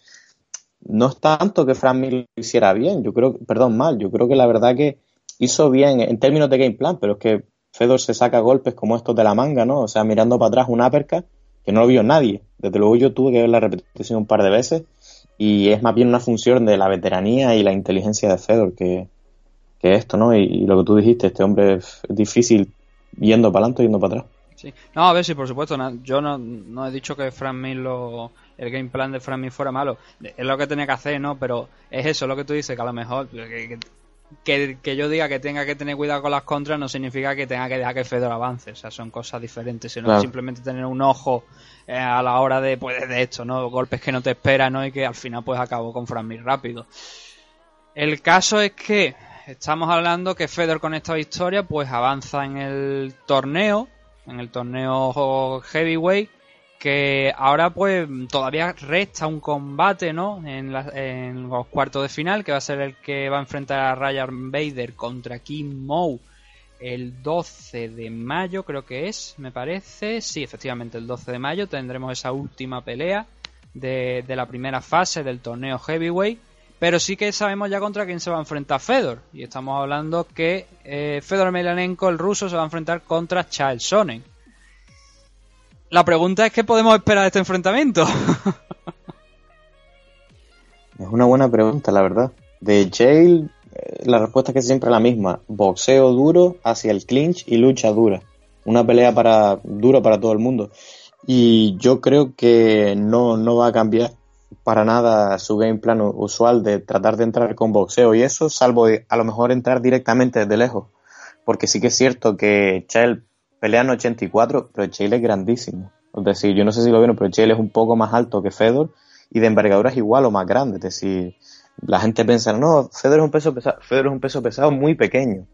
no es tanto que Fran Mir lo hiciera bien, yo creo, perdón, mal, yo creo que la verdad que hizo bien en términos de game plan, pero es que Fedor se saca golpes como estos de la manga, ¿no? O sea, mirando para atrás un uppercut que no lo vio nadie. Desde luego yo tuve que ver la repetición un par de veces y es más bien una función de la veteranía y la inteligencia de Fedor que, esto, ¿no? Y, lo que tú dijiste, este hombre es difícil yendo para adelante yendo para atrás. Sí. No, a ver, si por supuesto, yo no, he dicho que Frank Mir el game plan de Frank fuera malo. Es lo que tenía que hacer, ¿no? Pero es eso, lo que tú dices, que a lo mejor que, que yo diga que tenga que tener cuidado con las contras no significa que tenga que dejar que Fedor avance. O sea, son cosas diferentes. Sino Claro. simplemente tener un ojo eh, a la hora de, pues, de esto, ¿no? Golpes que no te esperan, ¿no? Y que al final, pues, acabó con Fran Mir rápido. El caso es que estamos hablando que Fedor con esta victoria, pues, avanza en el torneo, en el torneo heavyweight, que ahora pues todavía resta un combate, ¿no? En, los cuartos de final, que va a ser el que va a enfrentar a Ryan Bader contra Kim Moe el 12 de mayo, creo que es, me parece. Sí, efectivamente, el 12 de mayo tendremos esa última pelea de, la primera fase del torneo heavyweight. Pero sí que sabemos ya contra quién se va a enfrentar Fedor. Y estamos hablando que eh, Fedor Emelianenko, el ruso, se va a enfrentar contra Charles Sonnen. La pregunta es qué podemos esperar de este enfrentamiento. Es una buena pregunta, la verdad. De Jail, eh, la respuesta es que siempre la misma. Boxeo duro hacia el clinch y lucha dura. Una pelea para dura para todo el mundo. Y yo creo que no, no va a cambiar para nada su game plan usual de tratar de entrar con boxeo y eso, salvo a lo mejor entrar directamente desde lejos. Porque sí que es cierto que Chael pelea en 84, pero Chael es grandísimo. Es decir, yo no sé si lo vieron, pero Chael es un poco más alto que Fedor y de envergadura es igual o más grande. Es decir, la gente piensa, no, Fedor es un peso pesado, Fedor es un peso pesado muy pequeño.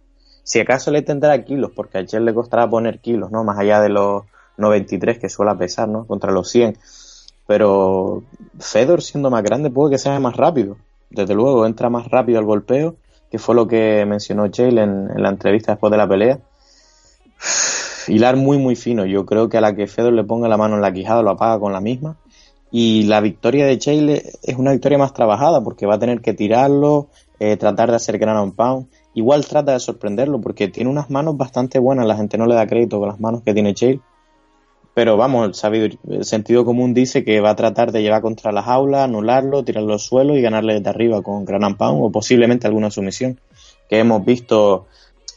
Si acaso le tendrá kilos, porque a Chael le costará poner kilos, ¿no? Más allá de los 93 que suele pesar, ¿no? Contra los 100. Pero Fedor siendo más grande puede que sea más rápido. Desde luego, entra más rápido al golpeo, que fue lo que mencionó Chael en, en la entrevista después de la pelea. Hilar muy muy fino. Yo creo que a la que Fedor le ponga la mano en la quijada lo apaga con la misma. Y la victoria de Chael es una victoria más trabajada porque va a tener que tirarlo, eh, tratar de hacer ground and pound. Igual trata de sorprenderlo porque tiene unas manos bastante buenas. La gente no le da crédito con las manos que tiene Chael. Pero vamos, el, sabido, el sentido común dice que va a tratar de llevar contra la jaula, anularlo, tirarlo al suelo y ganarle desde arriba con ground and pound o posiblemente alguna sumisión. Que hemos visto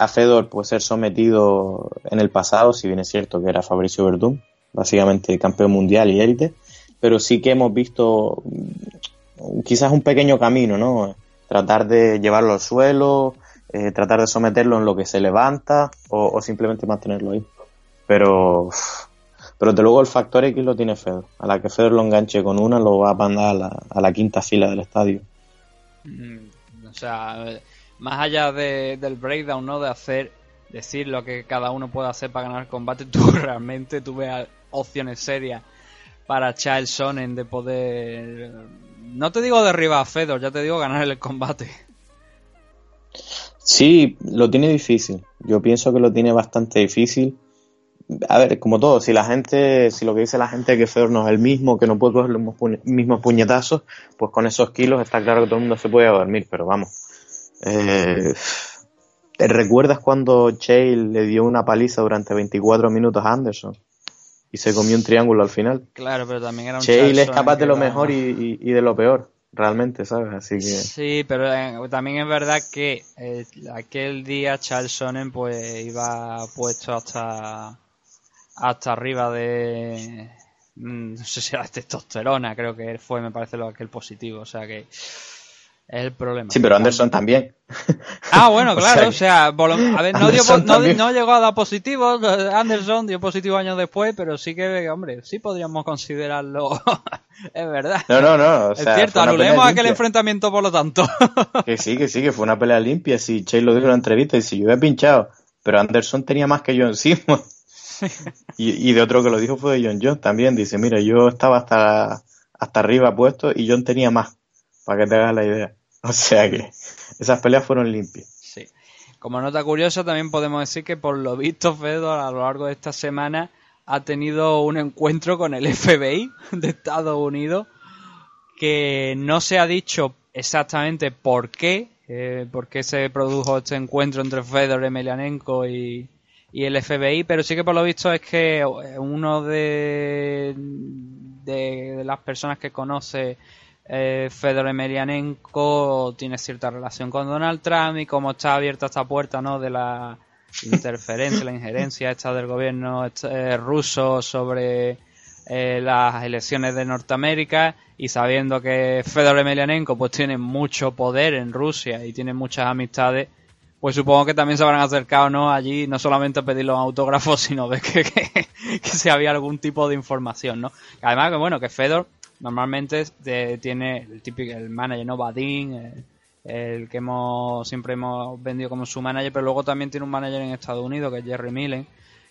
a Fedor pues, ser sometido en el pasado, si bien es cierto que era Fabricio Verdún, básicamente campeón mundial y élite, pero sí que hemos visto mm, quizás un pequeño camino, ¿no? Tratar de llevarlo al suelo, eh, tratar de someterlo en lo que se levanta o, o simplemente mantenerlo ahí. Pero, pero de luego el factor X lo tiene Fedor. A la que Fedor lo enganche con una, lo va a mandar a la, a la quinta fila del estadio. Mm, o sea, más allá de- del breakdown, ¿no? De hacer, decir lo que cada uno puede hacer para ganar el combate, tú realmente tú veas opciones serias para Charles Sonnen de poder... No te digo derribar a Fedor, ya te digo ganar el combate. Sí, lo tiene difícil. Yo pienso que lo tiene bastante difícil. A ver, como todo, si la gente, si lo que dice la gente es que Fedor no es el mismo, que no puede coger los mismos puñetazos, pues con esos kilos está claro que todo el mundo se puede dormir, pero vamos. Eh, ¿te ¿Recuerdas cuando Chael le dio una paliza durante 24 minutos a Anderson? Y se comió un triángulo al final. Claro, pero también era un Charles es capaz de lo era- mejor y, y- y de lo peor, realmente, ¿sabes? Así que... Sí, pero eh, también es verdad que eh, aquel día Charles Sonnen pues iba puesto hasta hasta arriba de mm, no sé si era testosterona, creo que fue, me parece lo aquel positivo, o sea que es el problema. Sí, pero Anderson también. Ah, bueno, O claro, sea o sea, a ver, no, dio, llegó a dar positivo, Anderson dio positivo años después, pero sí que, hombre, sí podríamos considerarlo, es verdad. No, no, no. o es cierto, anulemos aquel enfrentamiento por lo tanto. Que sí, que sí, que fue una pelea limpia. Si Chase lo dijo en la entrevista, y si yo he pinchado, pero Anderson tenía más que yo encima. y, y de otro que lo dijo fue de John Jones también. Dice, mira, yo estaba hasta, hasta arriba puesto y John tenía más, para que te hagas la idea. O sea que esas peleas fueron limpias. Sí. Como nota curiosa, también podemos decir que por lo visto Fedor a lo largo de esta semana ha tenido un encuentro con el FBI de Estados Unidos que no se ha dicho exactamente por qué, eh, por qué se produjo este encuentro entre Fedor, Emelianenko y, y el FBI, pero sí que por lo visto es que uno de, de, de las personas que conoce eh, Fedor Emelianenko tiene cierta relación con Donald Trump y como está abierta esta puerta no de la interferencia, la injerencia esta del gobierno eh, ruso sobre eh, las elecciones de Norteamérica y sabiendo que Fedor Emelianenko pues tiene mucho poder en Rusia y tiene muchas amistades, pues supongo que también se habrán acercado ¿no? allí no solamente a pedir los autógrafos, sino de que, que, que si había algún tipo de información, ¿no? Además que bueno, que Fedor normalmente tiene el típico el manager, ¿no? Badin, el, que hemos siempre hemos vendido como su manager, pero luego también tiene un manager en Estados Unidos que es Jerry Millen,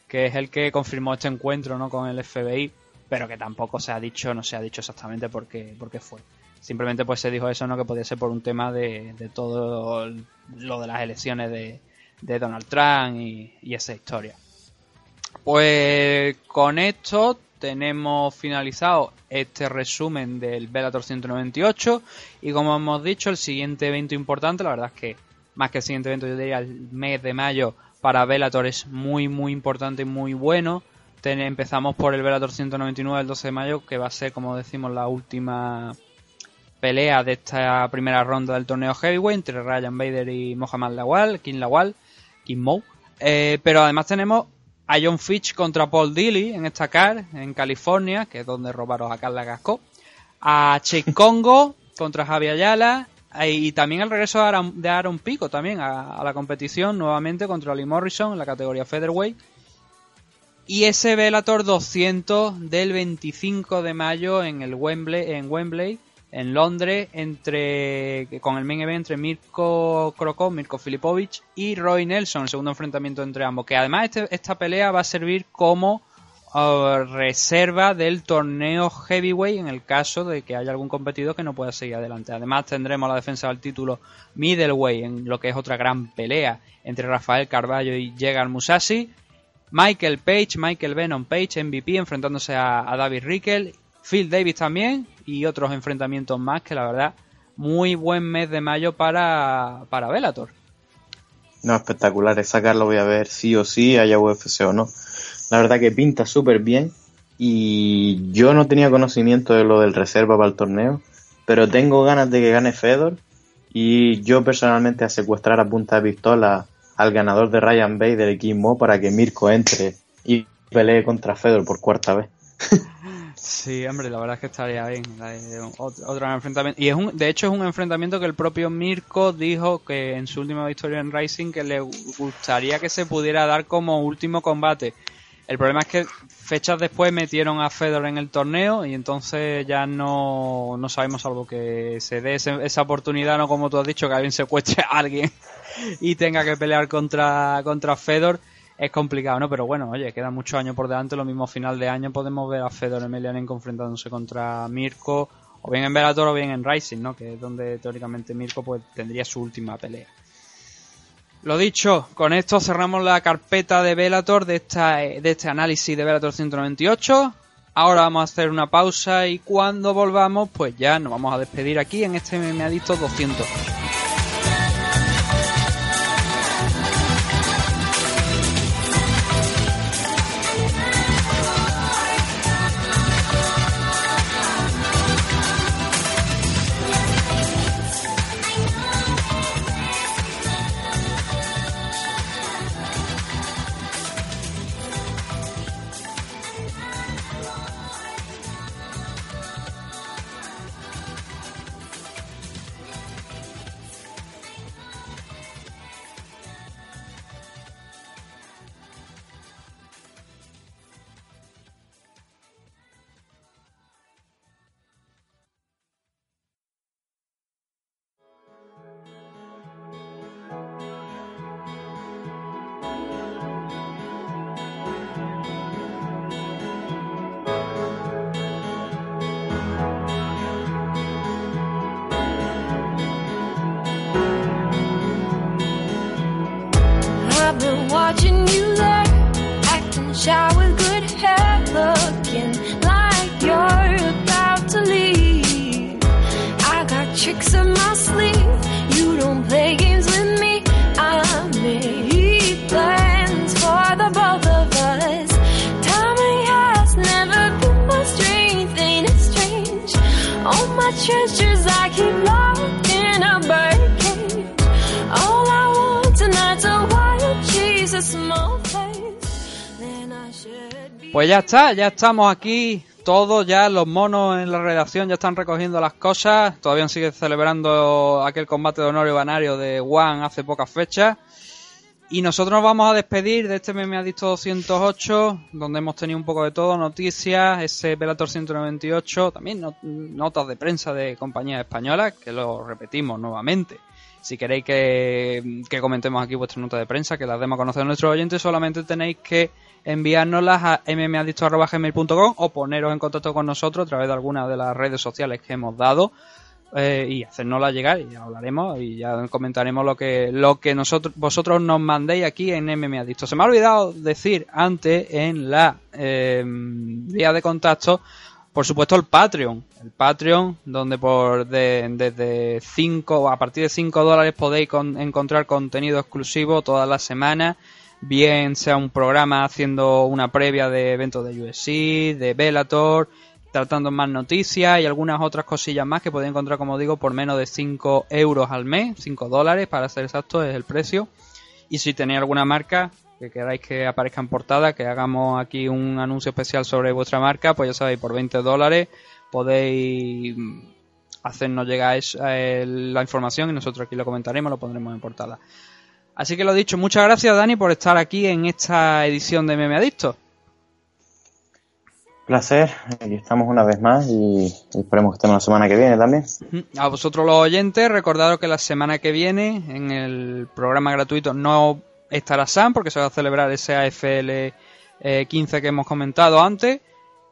que es el que confirmó este encuentro, ¿no? Con el FBI, pero que tampoco se ha dicho, no se ha dicho exactamente por qué, por qué fue. Simplemente pues se dijo eso, ¿no? Que podía ser por un tema de, de todo lo de las elecciones de, de Donald Trump y esa historia. Pues con esto tenemos finalizado este resumen del Bellator 198 y como hemos dicho el siguiente evento importante, la verdad es que más que el siguiente evento yo diría el mes de mayo para Bellator es muy muy importante y muy bueno. Empezamos por el Bellator 199 el 12 de mayo que va a ser como decimos la última pelea de esta primera ronda del torneo Heavyweight entre Ryan Bader y Mohamed Lawal, King Lawal, King Mo. Eh, pero además tenemos a John Fitch contra Paul Dilly en esta car en California, que es donde robaron a Carla Gasco. A Che Congo contra Javi Ayala. Y también el regreso de Aaron, Pico también a, la competición nuevamente contra Lee Morrison en la categoría Featherweight. Y ese Bellator 200 del 25 de mayo en el Wembley, en Wembley, en Londres, entre con el main event entre Mirko Krokov, Mirko Filipovic y Roy Nelson, el segundo enfrentamiento entre ambos. Que además este- esta pelea va a servir como uh, reserva del torneo heavyweight en el caso de que haya algún competidor que no pueda seguir adelante. Además tendremos la defensa del título middleweight en lo que es otra gran pelea entre Rafael Carballo y Yegar Musashi. Michael Page, Michael Venom Page, MVP, enfrentándose a, a David Rickel, Phil Davis también y otros enfrentamientos más que la verdad muy buen mes de mayo para, para Bellator. No, espectacular. Esa lo voy a ver sí o sí, haya UFC o no. La verdad que pinta súper bien. Y yo no tenía conocimiento de lo del reserva para el torneo. Pero tengo ganas de que gane Fedor. Y yo personalmente a secuestrar a punta de pistola al ganador de Ryan Bay del equipo para que Mirko entre y pelee contra Fedor por cuarta vez. Sí, hombre, la verdad es que estaría bien. la de- ot- Otro enfrentamiento. Y es un, de hecho es un enfrentamiento que el propio Mirko dijo que en su última victoria en Rising que le gustaría que se pudiera dar como último combate. El problema es que fechas después metieron a Fedor en el torneo y entonces ya no, no sabemos algo que se dé ese- esa oportunidad, no como tú has dicho, que alguien secuestre a alguien y tenga que pelear contra, contra Fedor. Es complicado, ¿no? Pero bueno, oye, quedan muchos años por delante. Lo mismo final de año podemos ver a Fedor Emelianenko enfrentándose contra Mirko, o bien en Bellator o bien en Rising, ¿no? Que es donde teóricamente Mirko pues tendría su última pelea. Lo dicho, con esto cerramos la carpeta de Bellator de, de este análisis de Bellator 198. Ahora vamos a hacer una pausa y cuando volvamos, pues ya nos vamos a despedir aquí en este MMA Adicto 200. Pues ya está, ya estamos aquí todos ya, los monos en la redacción ya están recogiendo las cosas. Todavía sigue celebrando aquel combate de honor y banario de One hace pocas fechas. Y nosotros nos vamos a despedir de este Meme Adicto 208, donde hemos tenido un poco de todo, noticias, ese Velator 198, también not- notas de prensa de compañías españolas, que lo repetimos nuevamente. Si queréis que, que comentemos aquí vuestra nota de prensa, que las demos a conocer a nuestros oyentes, solamente tenéis que enviárnoslas a mmadicto.gmail.com o poneros en contacto con nosotros a través de alguna de las redes sociales que hemos dado eh, y hacérnosla llegar y ya hablaremos y ya comentaremos lo que lo que nosotros vosotros nos mandéis aquí en MMA Adicto. Se me ha olvidado decir antes en la eh, vía de contacto, por supuesto el Patreon, el Patreon donde por de- desde 5 a partir de 5 dólares podéis con- encontrar contenido exclusivo todas las semanas bien sea un programa haciendo una previa de eventos de UFC, de Bellator, tratando más noticias y algunas otras cosillas más que podéis encontrar, como digo, por menos de 5 euros al mes, 5 dólares para ser exacto es el precio. Y si tenéis alguna marca que queráis que aparezca en portada, que hagamos aquí un anuncio especial sobre vuestra marca, pues ya sabéis, por 20 dólares podéis mm, hacernos llegar la información y nosotros aquí lo comentaremos, lo pondremos en portada. Así que lo dicho, muchas gracias Dani por estar aquí en esta edición de Meme Adicto. Placer, aquí estamos una vez más y esperemos que estemos la semana que viene también. A vosotros los oyentes, recordaros que la semana que viene en el programa gratuito no estará Sam porque se va a celebrar ese AFL eh, 15 que hemos comentado antes.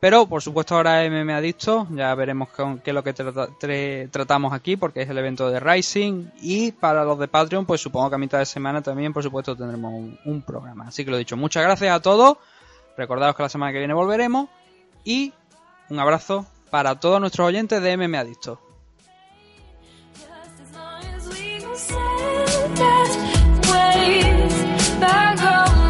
Pero por supuesto ahora MM Adicto, ya veremos con qué es lo que tratamos aquí porque es el evento de Rising. Y para los de Patreon, pues supongo que a mitad de semana también por supuesto tendremos un, programa. Así que lo dicho, muchas gracias a todos. Recordaros que la semana que viene volveremos. Y un abrazo para todos nuestros oyentes de MM Adicto. back home.